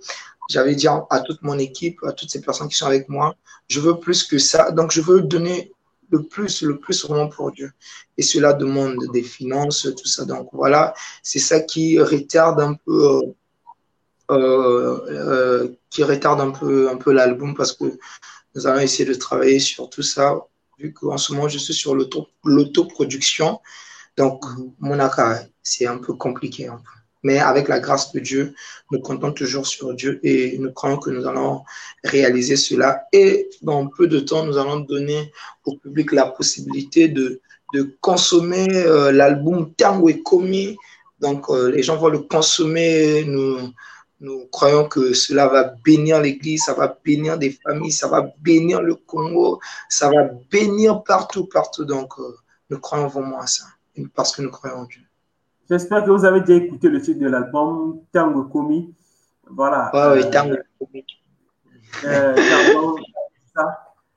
j'avais dit à toute mon équipe, à toutes ces personnes qui sont avec moi, je veux plus que ça, donc je veux donner le plus, le plus vraiment pour Dieu. Et cela demande des finances, tout ça. Donc voilà, c'est ça qui retarde un peu. Euh, qui retarde un peu, un peu l'album parce que nous allons essayer de travailler sur tout ça, vu qu'en ce moment, je suis sur l'autoproduction. Donc, mon accord, c'est un peu compliqué. Mais avec la grâce de Dieu, nous comptons toujours sur Dieu et nous croyons que nous allons réaliser cela. Et dans peu de temps, nous allons donner au public la possibilité de, de consommer euh, l'album Tango et Komi. Donc, les gens vont le consommer. Nous, nous croyons que cela va bénir l'Église, ça va bénir des familles, ça va bénir le Congo, ça va bénir partout, partout. Donc, euh, nous croyons vraiment à ça, parce que nous croyons en Dieu. J'espère que vous avez déjà écouté le titre de l'album, Tango Komi. Voilà. oui, euh, Tango Komi. Euh,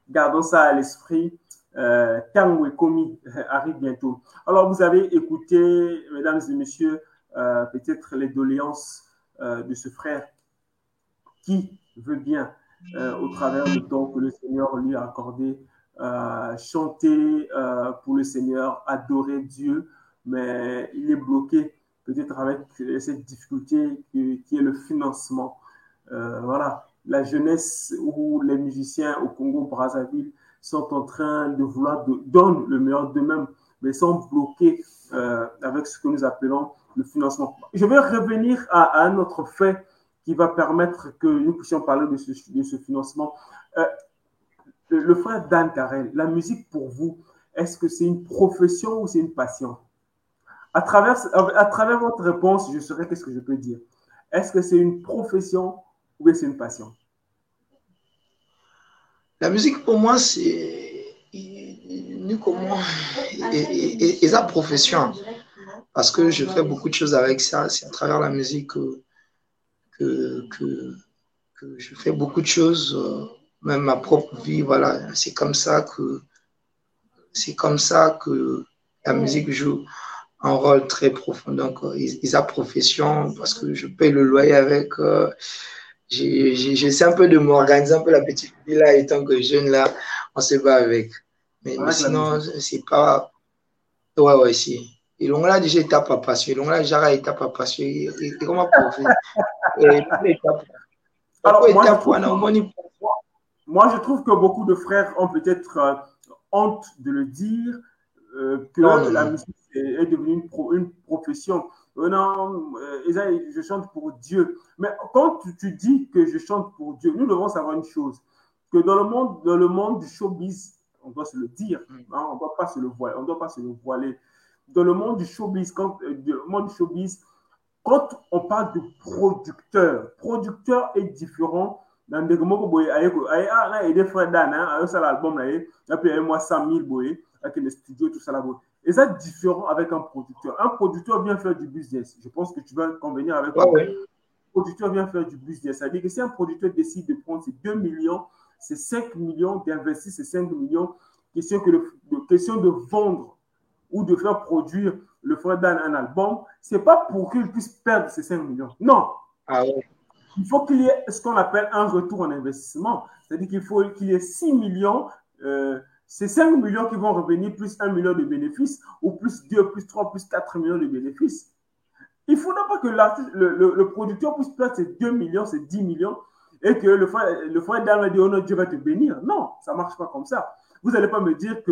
gardons, ça, à l'esprit. Tango Komi arrive bientôt. Alors, vous avez écouté, mesdames et messieurs, peut-être les doléances euh, de ce frère qui veut bien, euh, au travers du temps que le Seigneur lui a accordé, euh, chanter pour le Seigneur, adorer Dieu, mais il est bloqué peut-être avec cette difficulté qui, est le financement. voilà, la jeunesse ou les musiciens au Congo-Brazzaville sont en train de vouloir donner le meilleur d'eux-mêmes, mais sont bloqués avec ce que nous appelons le financement. Je vais revenir à, un autre fait qui va permettre que nous puissions parler de ce, de ce financement. Euh, le, frère Dan Carrel, la musique pour vous, est-ce que c'est une profession ou c'est une passion à travers, à travers votre réponse, je saurais qu'est-ce que je peux dire. Est-ce que c'est une profession ou c'est une passion La musique pour moi, c'est une comment et, et, et, profession parce que je fais beaucoup de choses avec ça. C'est à travers la musique que, que, je fais beaucoup de choses, euh, même ma propre vie. Voilà, c'est comme ça que c'est comme ça que la musique joue un rôle très profond. Donc, euh, ils, ont profession parce que je paye le loyer avec. Euh, J'essaie un peu de m'organiser un peu la petite vie là, étant que jeune là, on se bat avec. Mais, mais sinon, c'est pas. Ouais, ouais, si ilongola déjà étape à passer. Ilongola déjà étape à passer. Et comment prouver alors moi, moi je trouve que beaucoup de frères ont peut-être euh, honte de le dire euh, que la musique est, devenue une, profession. Euh, non, euh, je chante pour Dieu. Mais quand tu, dis que je chante pour Dieu, nous devons savoir une chose, que dans le monde, dans le monde du showbiz, on doit se le dire, mm. hein, on ne doit pas se le voiler, on doit pas se le voiler. Dans le monde du showbiz, quand, le monde du showbiz, quand on parle de producteur, producteur est différent dans des moments où il y a des frères d'Anne, il y a l'album, et puis il y a moi 100 000 avec les studios, tout ça là et c'est différent avec un producteur. Un producteur vient faire du business. Je pense que tu vas convenir avec moi. Un producteur vient faire du business. C'est-à-dire que si un producteur décide de prendre ses 2 millions, ses 5 millions, d'investir ces 5 millions, question, que de, question de vendre ou de faire produire le frère Dan un album, ce n'est pas pour qu'il puisse perdre ces 5 millions. Non. Ah Il faut qu'il y ait ce qu'on appelle un retour en investissement. C'est-à-dire qu'il faut qu'il y ait 6 millions. Euh, c'est 5 millions qui vont revenir plus 1 million de bénéfices ou plus 2, plus 3, plus 4 millions de bénéfices. Il ne faudra pas que le, le, producteur puisse perdre ces 2 millions, ces 10 millions et que le frère, le frère va dire, oh non, Dieu va te bénir. Non, ça ne marche pas comme ça. Vous n'allez pas me dire que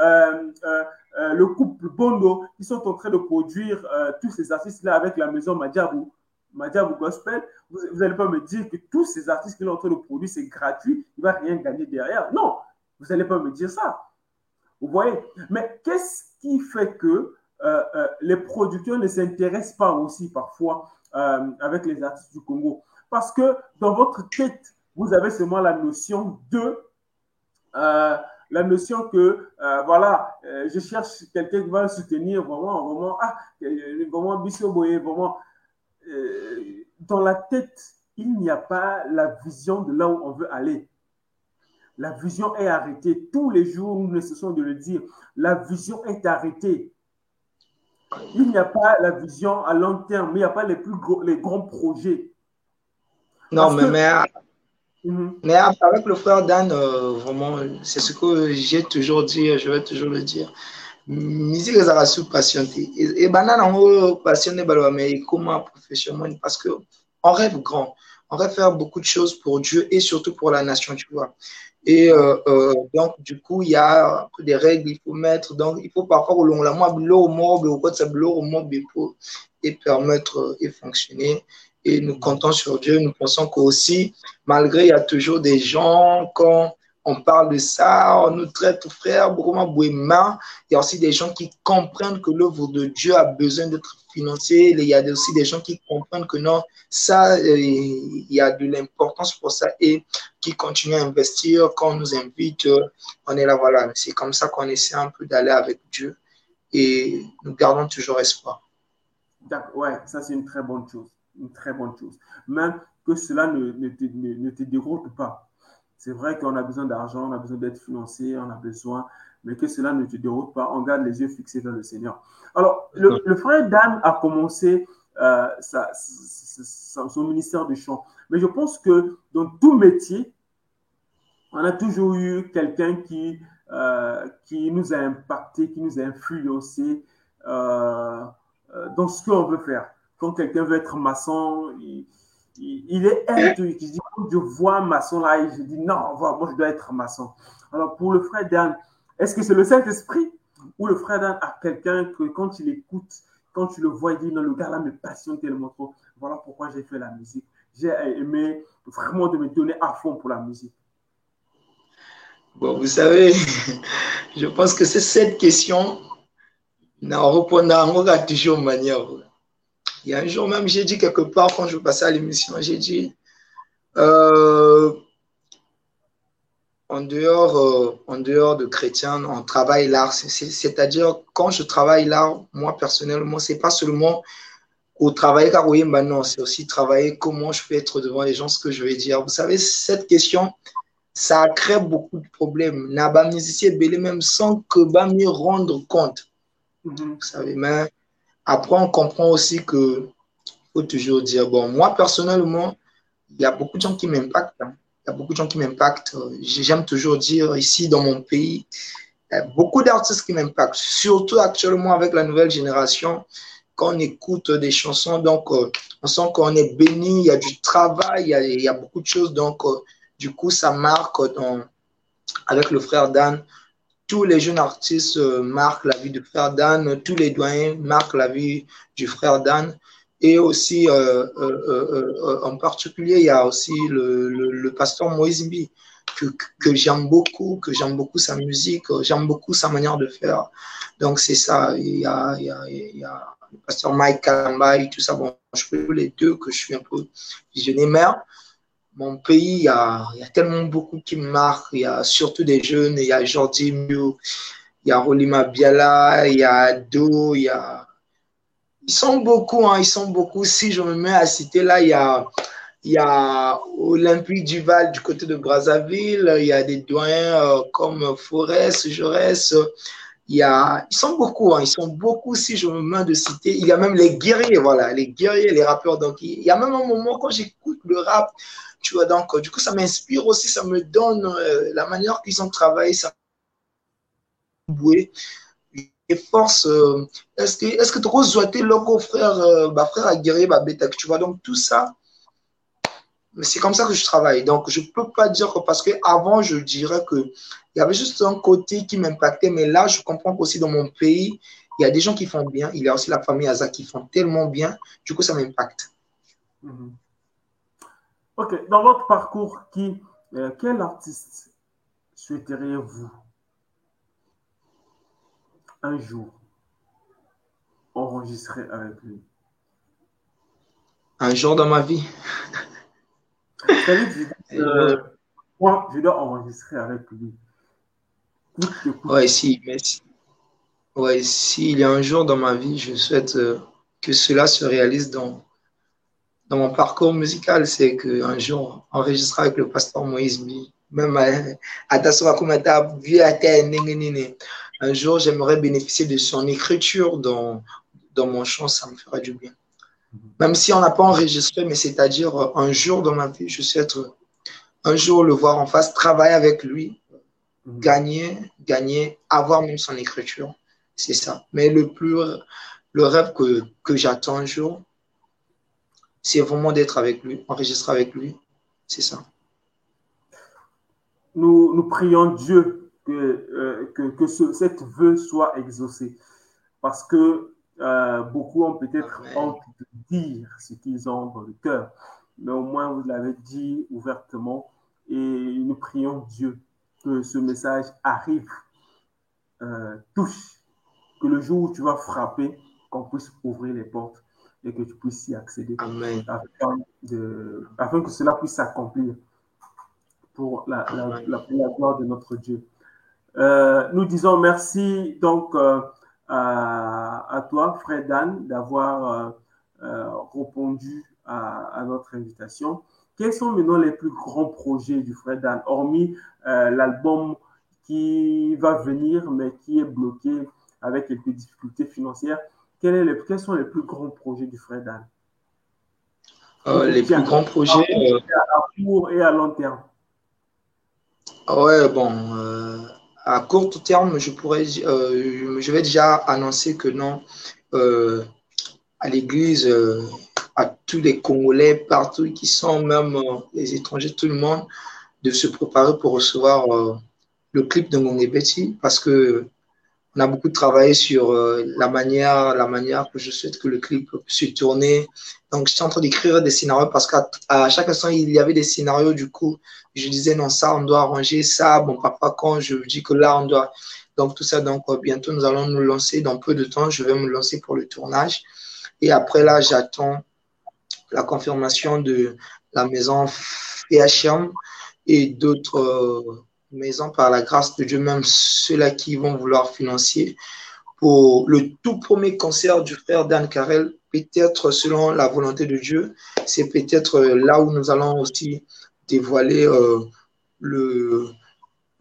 euh, euh, euh, le couple Bondo, qui sont en train de produire tous ces artistes-là avec la maison Madjabou, Madjabou Gospel, vous n'allez pas me dire que tous ces artistes qu'il est en train de produire, c'est gratuit, il ne va rien gagner derrière. Non, vous n'allez pas me dire ça. Vous voyez? Mais qu'est-ce qui fait que les producteurs ne s'intéressent pas aussi parfois avec les artistes du Congo? Parce que dans votre tête, vous avez seulement la notion de la notion que, voilà, je cherche quelqu'un qui va soutenir vraiment, vraiment, ah, vraiment, Bissoboye, vraiment. dans la tête, il n'y a pas la vision de là où on veut aller. La vision est arrêtée. Tous les jours, nous ne cessons de le dire. La vision est arrêtée. Il n'y a pas la vision à long terme, mais il n'y a pas les plus gros, les grands projets. Non, mais, mais, mhm. mais, avec le frère Dan, euh, vraiment, c'est ce que j'ai toujours dit, je vais toujours le dire. Musique à patienter. Et banane en passionné, mais comment professionnellement, parce que on rêve grand, on rêve faire beaucoup de choses pour Dieu et surtout pour la nation, tu vois. Et euh, euh, donc, du coup, il y a des règles qu'il faut mettre. Donc, il faut parfois au long la mois, au mob, au code, au mob, et permettre et fonctionner. Et nous comptons sur Dieu. Nous pensons qu'aussi, malgré, il y a toujours des gens, quand on parle de ça, on nous traite frère, beaucoup Il y a aussi des gens qui comprennent que l'œuvre de Dieu a besoin d'être financée. Il y a aussi des gens qui comprennent que non, ça, euh, il y a de l'importance pour ça et qui continuent à investir. Quand on nous invite, euh, on est là, voilà. C'est comme ça qu'on essaie un peu d'aller avec Dieu et nous gardons toujours espoir. D'accord, ouais, ça c'est une très bonne chose. Une très bonne chose. Même que cela ne, ne, te, ne te déroute pas c'est vrai qu'on a besoin d'argent, on a besoin d'être financé, on a besoin, mais que cela ne te déroute pas, on garde les yeux fixés vers le Seigneur. Alors, le, frère Dan a commencé euh, son ministère de chant, mais je pense que dans tout métier, on a toujours eu quelqu'un qui, euh, qui nous a impacté, qui nous a influencé euh, dans ce qu'on veut faire. Quand quelqu'un veut être maçon, il, il, est intuitif. Je dis, quand je vois maçon là, je dis non, moi je dois être maçon. Alors pour le frère Dan, est-ce que c'est le Saint-Esprit ou le frère Dan a quelqu'un que quand il écoute, quand tu le vois, il dit non, le gars là me passionne tellement trop. Voilà pourquoi j'ai fait la musique. J'ai aimé vraiment de me donner à fond pour la musique. Bon, vous savez, je pense que c'est cette question. On toujours manière. Il y a un jour même, j'ai dit quelque part, quand je passais à l'émission, j'ai dit, euh, en, dehors, euh, en dehors de chrétien, on travaille l'art. C'est-à-dire, quand je travaille l'art, moi personnellement, c'est pas seulement au travail car oui, non, c'est aussi travailler comment je peux être devant les gens, ce que je vais dire. Vous savez, cette question, ça crée beaucoup de problèmes. Naba musicien belé même sans que va me rendre compte. Mm-hmm. Vous savez, mais après, on comprend aussi que faut toujours dire, bon, moi personnellement, il y a beaucoup de gens qui m'impactent. Hein. Il y a beaucoup de gens qui m'impactent. J'aime toujours dire ici dans mon pays, il y a beaucoup d'artistes qui m'impactent, surtout actuellement avec la nouvelle génération. Quand on écoute des chansons, donc euh, on sent qu'on est béni, il y a du travail, il y a, beaucoup de choses. Donc, euh, du coup, ça marque avec le frère Dan tous les jeunes artistes euh, marquent la vie du frère Dan, tous les doyens marquent la vie du frère Dan. Et aussi, euh, euh, en particulier, il y a aussi le, pasteur Moïse Mbi, que, j'aime beaucoup, que j'aime beaucoup sa musique, j'aime beaucoup sa manière de faire. Donc, c'est ça. Il y a, le pasteur Mike Kalambay, tout ça. Bon, je peux les deux que je suis un peu visionné. Mon pays, il y, a, y, a, tellement beaucoup qui me marquent. Il y a surtout des jeunes. Il y a Jordi Miu, il y a Rolima Biala, il y a Do, il y a. Ils sont beaucoup, hein, ils sont beaucoup. Si je me mets à citer là, il y a, il y a Olympique Duval du côté de Brazzaville, il y a des doyens euh, comme Forest, Jaurès. Y a, ils sont beaucoup, hein, ils sont beaucoup si je me mets de citer. Il y a même les guerriers, voilà, les guerriers, les rappeurs. Donc, il y a même un moment quand j'écoute le rap, tu vois, donc, du coup, ça m'inspire aussi, ça me donne euh, la manière qu'ils ont travaillé, ça et force euh, est-ce que est-ce que tu as logo frère euh, bah frère aguerri bah tu vois donc tout ça mais c'est comme ça que je travaille. Donc je peux pas dire que parce que avant je dirais que il y avait juste un côté qui m'impactait mais là je comprends qu'aussi dans mon pays il y a des gens qui font bien. Il y a aussi la famille Aza qui font tellement bien. Du coup ça m'impacte. Mm-hmm. Ok, dans votre parcours, qui, euh, quel artiste souhaiteriez-vous un jour enregistrer avec lui? Un jour dans ma vie. Euh, Moi, je dois enregistrer avec lui. Oui, si, mais Ouais, s'il y a un jour dans ma vie, je souhaite euh, que cela se réalise dans dans mon parcours musical, c'est qu'un jour, enregistrer avec le pasteur Moïse même à un jour, j'aimerais bénéficier de son écriture dans, dans mon chant, ça me fera du bien. Même si on n'a pas enregistré, mais c'est-à-dire un jour dans ma vie, je souhaite un jour le voir en face, travailler avec lui, gagner, gagner, avoir même son écriture. C'est ça. Mais le plus, le rêve que, que j'attends un jour, c'est vraiment d'être avec lui, enregistrer avec lui. C'est ça. Nous, nous prions Dieu que, euh, que, que ce, cette vœu soit exaucé. Parce que euh, beaucoup ont peut-être honte de dire ce qu'ils ont dans le cœur. Mais au moins, vous l'avez dit ouvertement. Et nous prions Dieu que ce message arrive, euh, touche, que le jour où tu vas frapper, qu'on puisse ouvrir les portes et que tu puisses y accéder Amen. Afin, que cela puisse s'accomplir pour la, la, gloire de notre Dieu. Euh, nous disons merci donc euh, à, toi, Fred Dan, d'avoir euh, répondu à, notre invitation. Quels sont maintenant les plus grands projets du Fred Dan, hormis l'album qui va venir mais qui est bloqué avec quelques difficultés financières quels sont les plus grands projets du Frère Dan euh, Les plus grands projets. Euh, à court et à long terme. Ouais, bon. Euh, à court terme, je pourrais, je vais déjà annoncer que non, à l'église, à tous les Congolais partout qui sont, même les étrangers, tout le monde, de se préparer pour recevoir le clip de Ngongé Betty parce que on a beaucoup travaillé sur euh, la manière, la manière que je souhaite que le clip puisse tourner. Donc, j'étais en train d'écrire des scénarios parce qu'à chaque instant, il y avait des scénarios. Du coup, je disais, non, ça, on doit arranger ça. Bon, papa, quand je dis que là, on doit. Donc, tout ça. Donc, euh, bientôt, nous allons nous lancer. Dans peu de temps, je vais me lancer pour le tournage. Et après, là, j'attends la confirmation de la maison FHM et d'autres. Euh, maison par la grâce de Dieu, même ceux-là qui vont vouloir financer pour le tout premier concert du frère Dan Carel, peut-être selon la volonté de Dieu, c'est peut-être là où nous allons aussi dévoiler euh, le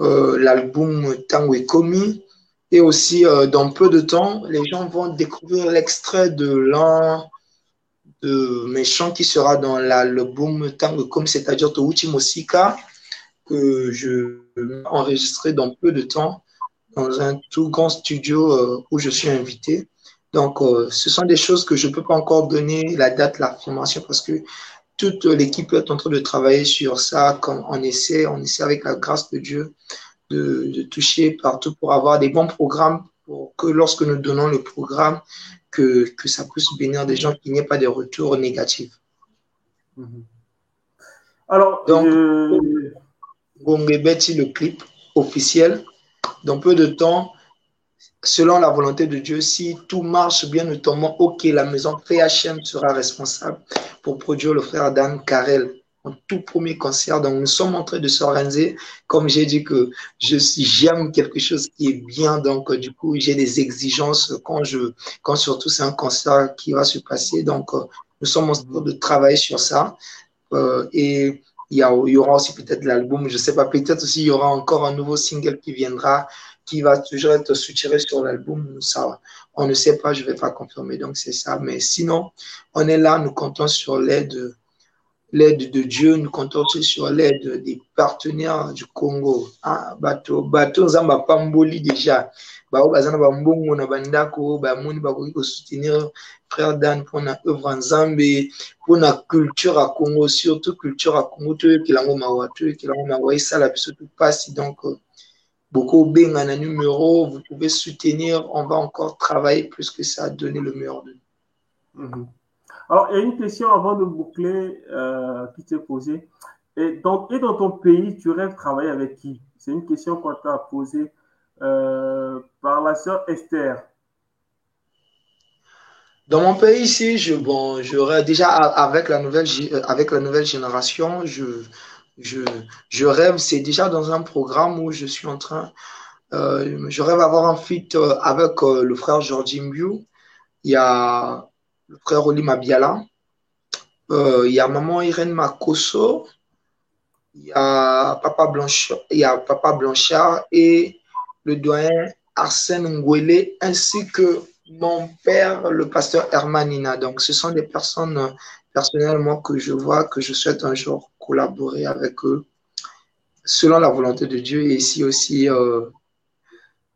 euh, l'album Tango et Komi. Et aussi, euh, dans peu de temps, les gens vont découvrir l'extrait de l'un de mes chants qui sera dans l'album Tango Komi, c'est-à-dire Touchi Mosika que je vais enregistrer dans peu de temps dans un tout grand studio euh, où je suis invité. Donc, euh, ce sont des choses que je ne peux pas encore donner la date, l'affirmation, parce que toute l'équipe est en train de travailler sur ça, comme on essaie, on essaie avec la grâce de Dieu de, toucher partout pour avoir des bons programmes pour que lorsque nous donnons le programme, que, que ça puisse bénir des gens, qu'il n'y ait pas de retours négatifs. Mhm. Alors, donc, euh... le clip officiel, dans peu de temps, selon la volonté de Dieu, si tout marche bien, notamment, ok, la maison PHM sera responsable pour produire le frère Dan Karel en tout premier concert. Donc, nous sommes en train de s'organiser. Comme j'ai dit que je j'aime quelque chose qui est bien. Donc, du coup, j'ai des exigences quand je, quand surtout c'est un concert qui va se passer. Donc, nous sommes en train de travailler sur ça. Euh, et il y, aura aussi peut-être l'album, je sais pas, peut-être aussi il y aura encore un nouveau single qui viendra qui va toujours être soutiré sur l'album. Ça, on ne sait pas, je ne vais pas confirmer. Donc, c'est ça. Mais sinon, on est là, nous comptons sur l'aide l'aide de Dieu, nous comptons aussi sur l'aide des partenaires du Congo. Ah, bateau, bateau, Zamba Pamboli déjà. Bao baza na bambongo na bandako bamoni bakoki kosoutenir frère dan mpona œuvre nzambe mpona culture ya congo surtout culture ya congo toyokela yango mawa toyokela yango mawa esala biso to mpasi donc beaucoup benga na numéro, vous pouvez soutenir, on va encore travailler plus que ça, donner le meilleur de nous. Mm -hmm. Alors, il y a une question avant de boucler euh, qui t'est posée. Et dans, et dans ton pays, tu rêves travailler avec qui? C'est une question qu'on t'a posée euh, par la sœur Esther. Dans mon pays ici, je, bon, je déjà avec la nouvelle, avec la nouvelle génération, je, je, je rêve, c'est déjà dans un programme où je suis en train, euh, je rêve avoir un feat euh, avec euh, le frère Georgie Mbiu, il y a le frère Oli Mabiala, euh, il y a maman Irène Makoso, il y a papa Blanchard, il y a papa Blanchard et le doyen Arsène Ngwele ainsi que mon père, le pasteur Hermanina. Donc, ce sont des personnes personnellement que je vois, que je souhaite un jour collaborer avec eux selon la volonté de Dieu. Et ici aussi, euh,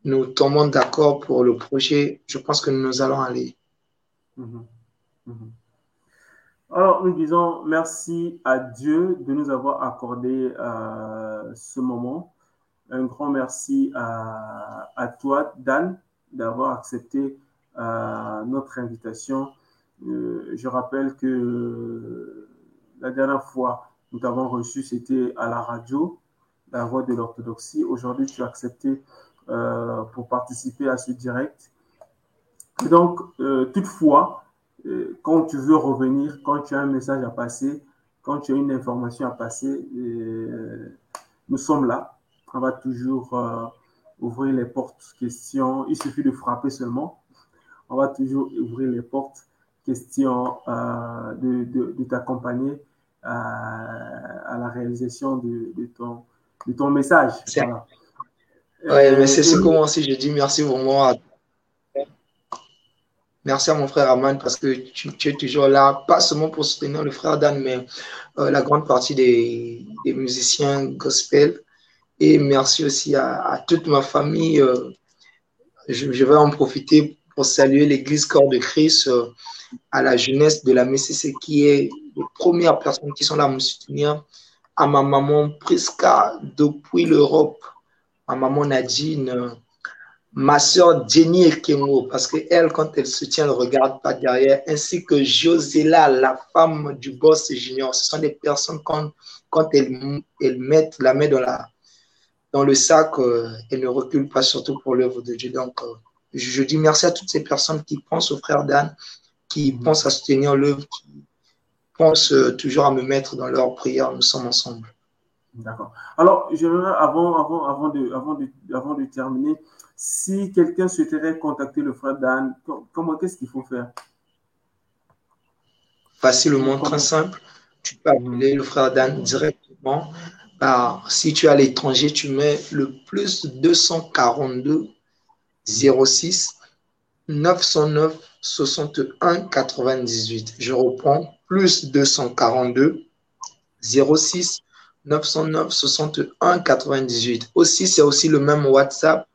nous tombons d'accord pour le projet, je pense que nous allons aller. Mhm. Mhm. Alors, nous disons merci à Dieu de nous avoir accordé euh, ce moment. Un grand merci à, toi, Dan, d'avoir accepté euh, notre invitation. Euh, je rappelle que la dernière fois, nous t'avons reçu, c'était à la radio, la voix de l'orthodoxie. Aujourd'hui, tu as accepté euh, pour participer à ce direct. Donc, euh, toutefois, euh, quand tu veux revenir, quand tu as un message à passer, quand tu as une information à passer, euh, nous sommes là. On va toujours euh, ouvrir les portes questions. Il suffit de frapper seulement. On va toujours ouvrir les portes questions euh, de, de, de t'accompagner à, à, la réalisation de, de, ton, de ton message. Voilà. Ouais, mais c'est ce comment si je dis merci vraiment à Merci à mon frère Aman parce que tu, tu, es toujours là, pas seulement pour soutenir le frère Dan, mais euh, la grande partie des, des, musiciens gospel. Et merci aussi à, toute ma famille. Euh, je, vais en profiter pour saluer l'église Corps de Christ, euh, à la jeunesse de la MCC qui est les premières personnes qui sont là à me soutenir, à ma maman Prisca depuis l'Europe, à maman Nadine, ma soeur Jenny Ekengo, parce qu'elle, quand elle soutient, elle ne regarde pas derrière, ainsi que Josela, la femme du boss junior. Ce sont des personnes, quand, quand elles, elles mettent la main dans, la, dans le sac, euh, elles ne reculent pas, surtout pour l'œuvre de Dieu. Donc, euh, je, je, dis merci à toutes ces personnes qui pensent au frère Dan, qui pensent à soutenir l'œuvre, qui pensent euh, toujours à me mettre dans leur prière. Nous sommes ensemble. D'accord. Alors, j'aimerais, avant, avant, avant, de, avant, de, avant de terminer, si quelqu'un souhaiterait contacter le frère Dan, comment, qu'est-ce qu'il faut faire? Facilement, très simple. Tu peux appeler le frère Dan directement. Par, si tu es à l'étranger, tu mets le plus 242 06 909 61 98. Je reprends, plus 242 06 909 61 98. Aussi, c'est aussi le même WhatsApp.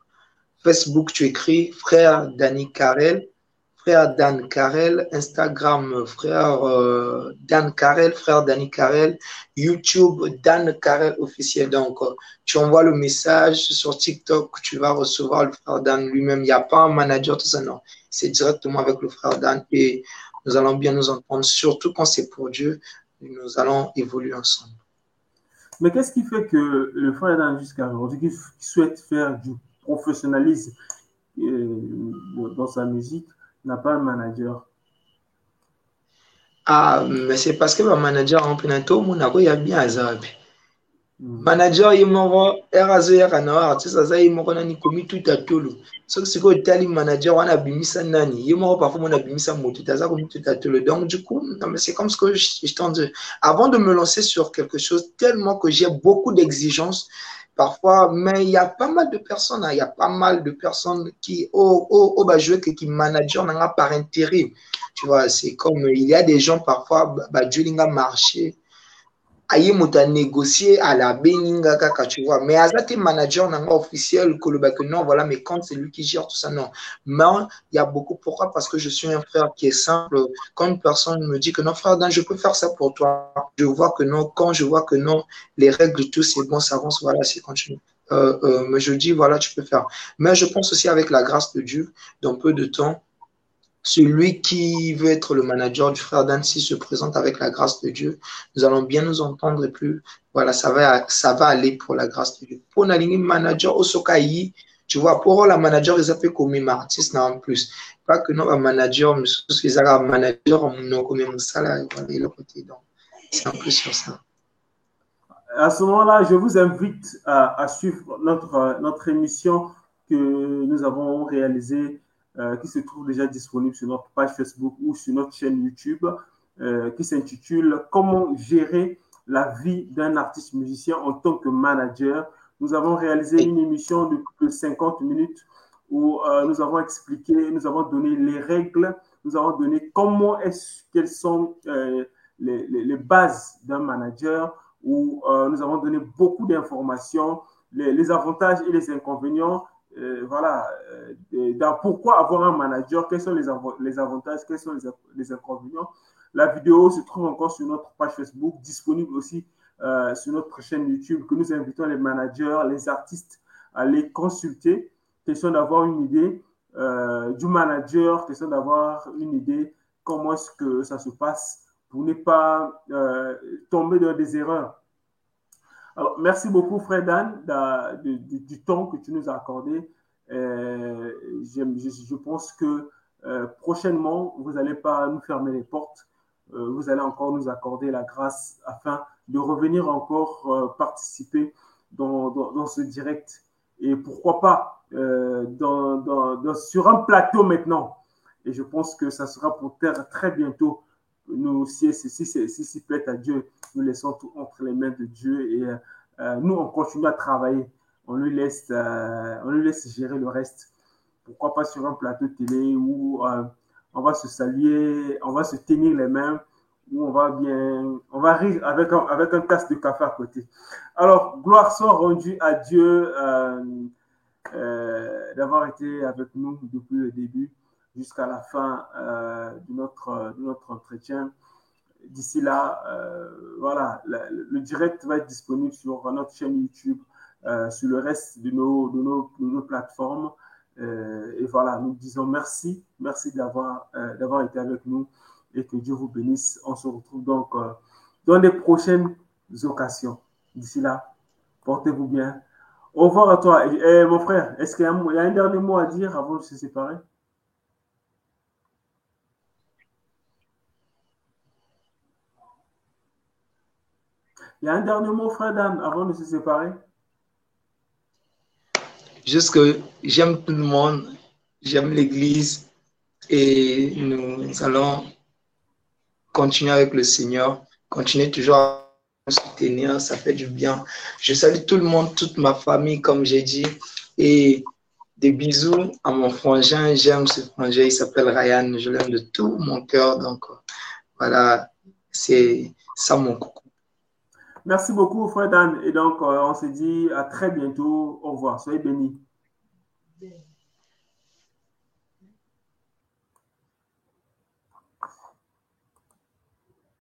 Facebook, tu écris frère Danny Carrel, frère Dan Carrel, Instagram, frère euh, Dan Carrel, frère Danny Carrel, YouTube, Dan Carrel officiel. Donc, euh, tu envoies le message sur TikTok, tu vas recevoir le frère Dan lui-même. Il n'y a pas un manager, tout ça, non. C'est directement avec le frère Dan et nous allons bien nous entendre, surtout quand c'est pour Dieu, nous allons évoluer ensemble. Mais qu'est-ce qui fait que le frère Dan, jusqu'à aujourd'hui, qui souhaite faire du professionnalisme euh, dans sa musique, n'a pas un manager Ah, mais c'est parce que le manager en plein tout, mon il y a bien Azabi. Manager, il m'a erazo ya kana wa artiste aza ye moko nani komi tout à tolo. Soki sikoyo otali manager wana abimisa nani, ye moko parfois mon abimisa moto, aza komi tout à tolo. Donc du coup, non mais c'est comme ce que je, je t'en dis. Avant de me lancer sur quelque chose tellement que j'ai beaucoup d'exigences, parfois, mais il y a pas mal de personnes, hein, il y a pas mal de personnes qui, au, au, au bah, jouer que qui manager par intérim. Tu vois, c'est comme, il y a des gens parfois, bah, Dieu marché, aye moto à la beninga kaka tu vois. Mais aza te manager nanga officiel koloba que non voilà mais quand c'est lui qui gère tout ça non. Mais il y a beaucoup pourquoi? Parce que je suis un frère qui est simple. Quand une personne me dit que non frère Dan je peux faire ça pour toi je vois que non. Quand je vois que non les règles tout c'est bon ça avance voilà c'est continu. Euh, euh, mais je dis voilà tu peux faire. Mais je pense aussi avec la grâce de Dieu dans peu de temps celui qui veut être le manager du frère Dancy se présente avec la grâce de Dieu. Nous allons bien nous entendre et plus. Voilà, ça va, ça va aller pour la grâce de Dieu. Pour Nalini manager, Osokai, tu vois, pour la manager, ils appellent comme artiste, en plus. Pas que non, manager, mais ont un manager, non, comme ça, là, voilà, le côté. Donc, c'est un peu sur ça. À ce moment-là, je vous invite à, à suivre notre, notre émission que nous avons réalisée euh, qui se trouve déjà disponible sur notre page Facebook ou sur notre chaîne YouTube, euh, qui s'intitule Comment gérer la vie d'un artiste musicien en tant que manager. Nous avons réalisé une émission de 50 minutes où euh, nous avons expliqué, nous avons donné les règles, nous avons donné comment est-ce quelles sont les, les, les, bases d'un manager, où nous avons donné beaucoup d'informations, les, les, avantages et les inconvénients euh, voilà, euh, pourquoi avoir un manager, quels sont les, avantages, quels sont les, les, inconvénients? La vidéo se trouve encore sur notre page Facebook, disponible aussi euh, sur notre chaîne YouTube, que nous invitons les managers, les artistes à les consulter. Question d'avoir une idée du manager, question d'avoir une idée comment est-ce que ça se passe pour ne pas tomber dans des erreurs. Alors, merci beaucoup, Fred Anne, du temps que tu nous as accordé. Euh, je, pense que euh, prochainement, vous n'allez pas nous fermer les portes. Euh, vous allez encore nous accorder la grâce afin de revenir encore participer dans, ce direct. Et pourquoi pas sur un plateau maintenant. Et je pense que ça sera pour terre très bientôt nous, si, si, si, si, plaît à Dieu, nous laissons tout entre les mains de Dieu et euh, nous, on continue à travailler. On lui, laisse, euh, on lui laisse gérer le reste. Pourquoi pas sur un plateau télé où euh, on va se saluer, on va se tenir les mains, où on va bien, on va rire avec un, avec un tasse de café à côté. Alors, gloire soit rendue à Dieu d'avoir été avec nous depuis le début jusqu'à la fin de, notre, de notre entretien. D'ici là, euh, voilà, le, direct va être disponible sur notre chaîne YouTube, euh, sur le reste de nos, de nos, de nos plateformes. Euh, et voilà, nous disons merci, merci d'avoir été avec nous et que Dieu vous bénisse. On se retrouve donc dans les prochaines occasions. D'ici là, portez-vous bien. Au revoir à toi. Et, mon frère, est-ce qu'il y, y, a un dernier mot à dire avant de se séparer? Il y a un dernier mot, frère Dan, avant de se séparer. Juste que j'aime tout le monde, j'aime l'Église et nous allons continuer avec le Seigneur, continuer toujours à nous soutenir, ça fait du bien. Je salue tout le monde, toute ma famille, comme j'ai dit, et des bisous à mon frangin. J'aime ce frangin, il s'appelle Ryan, je l'aime de tout mon cœur. Donc voilà, c'est ça mon coucou. Merci beaucoup, frère Dan. Et donc, euh, on se dit à très bientôt. Au revoir. Soyez bénis.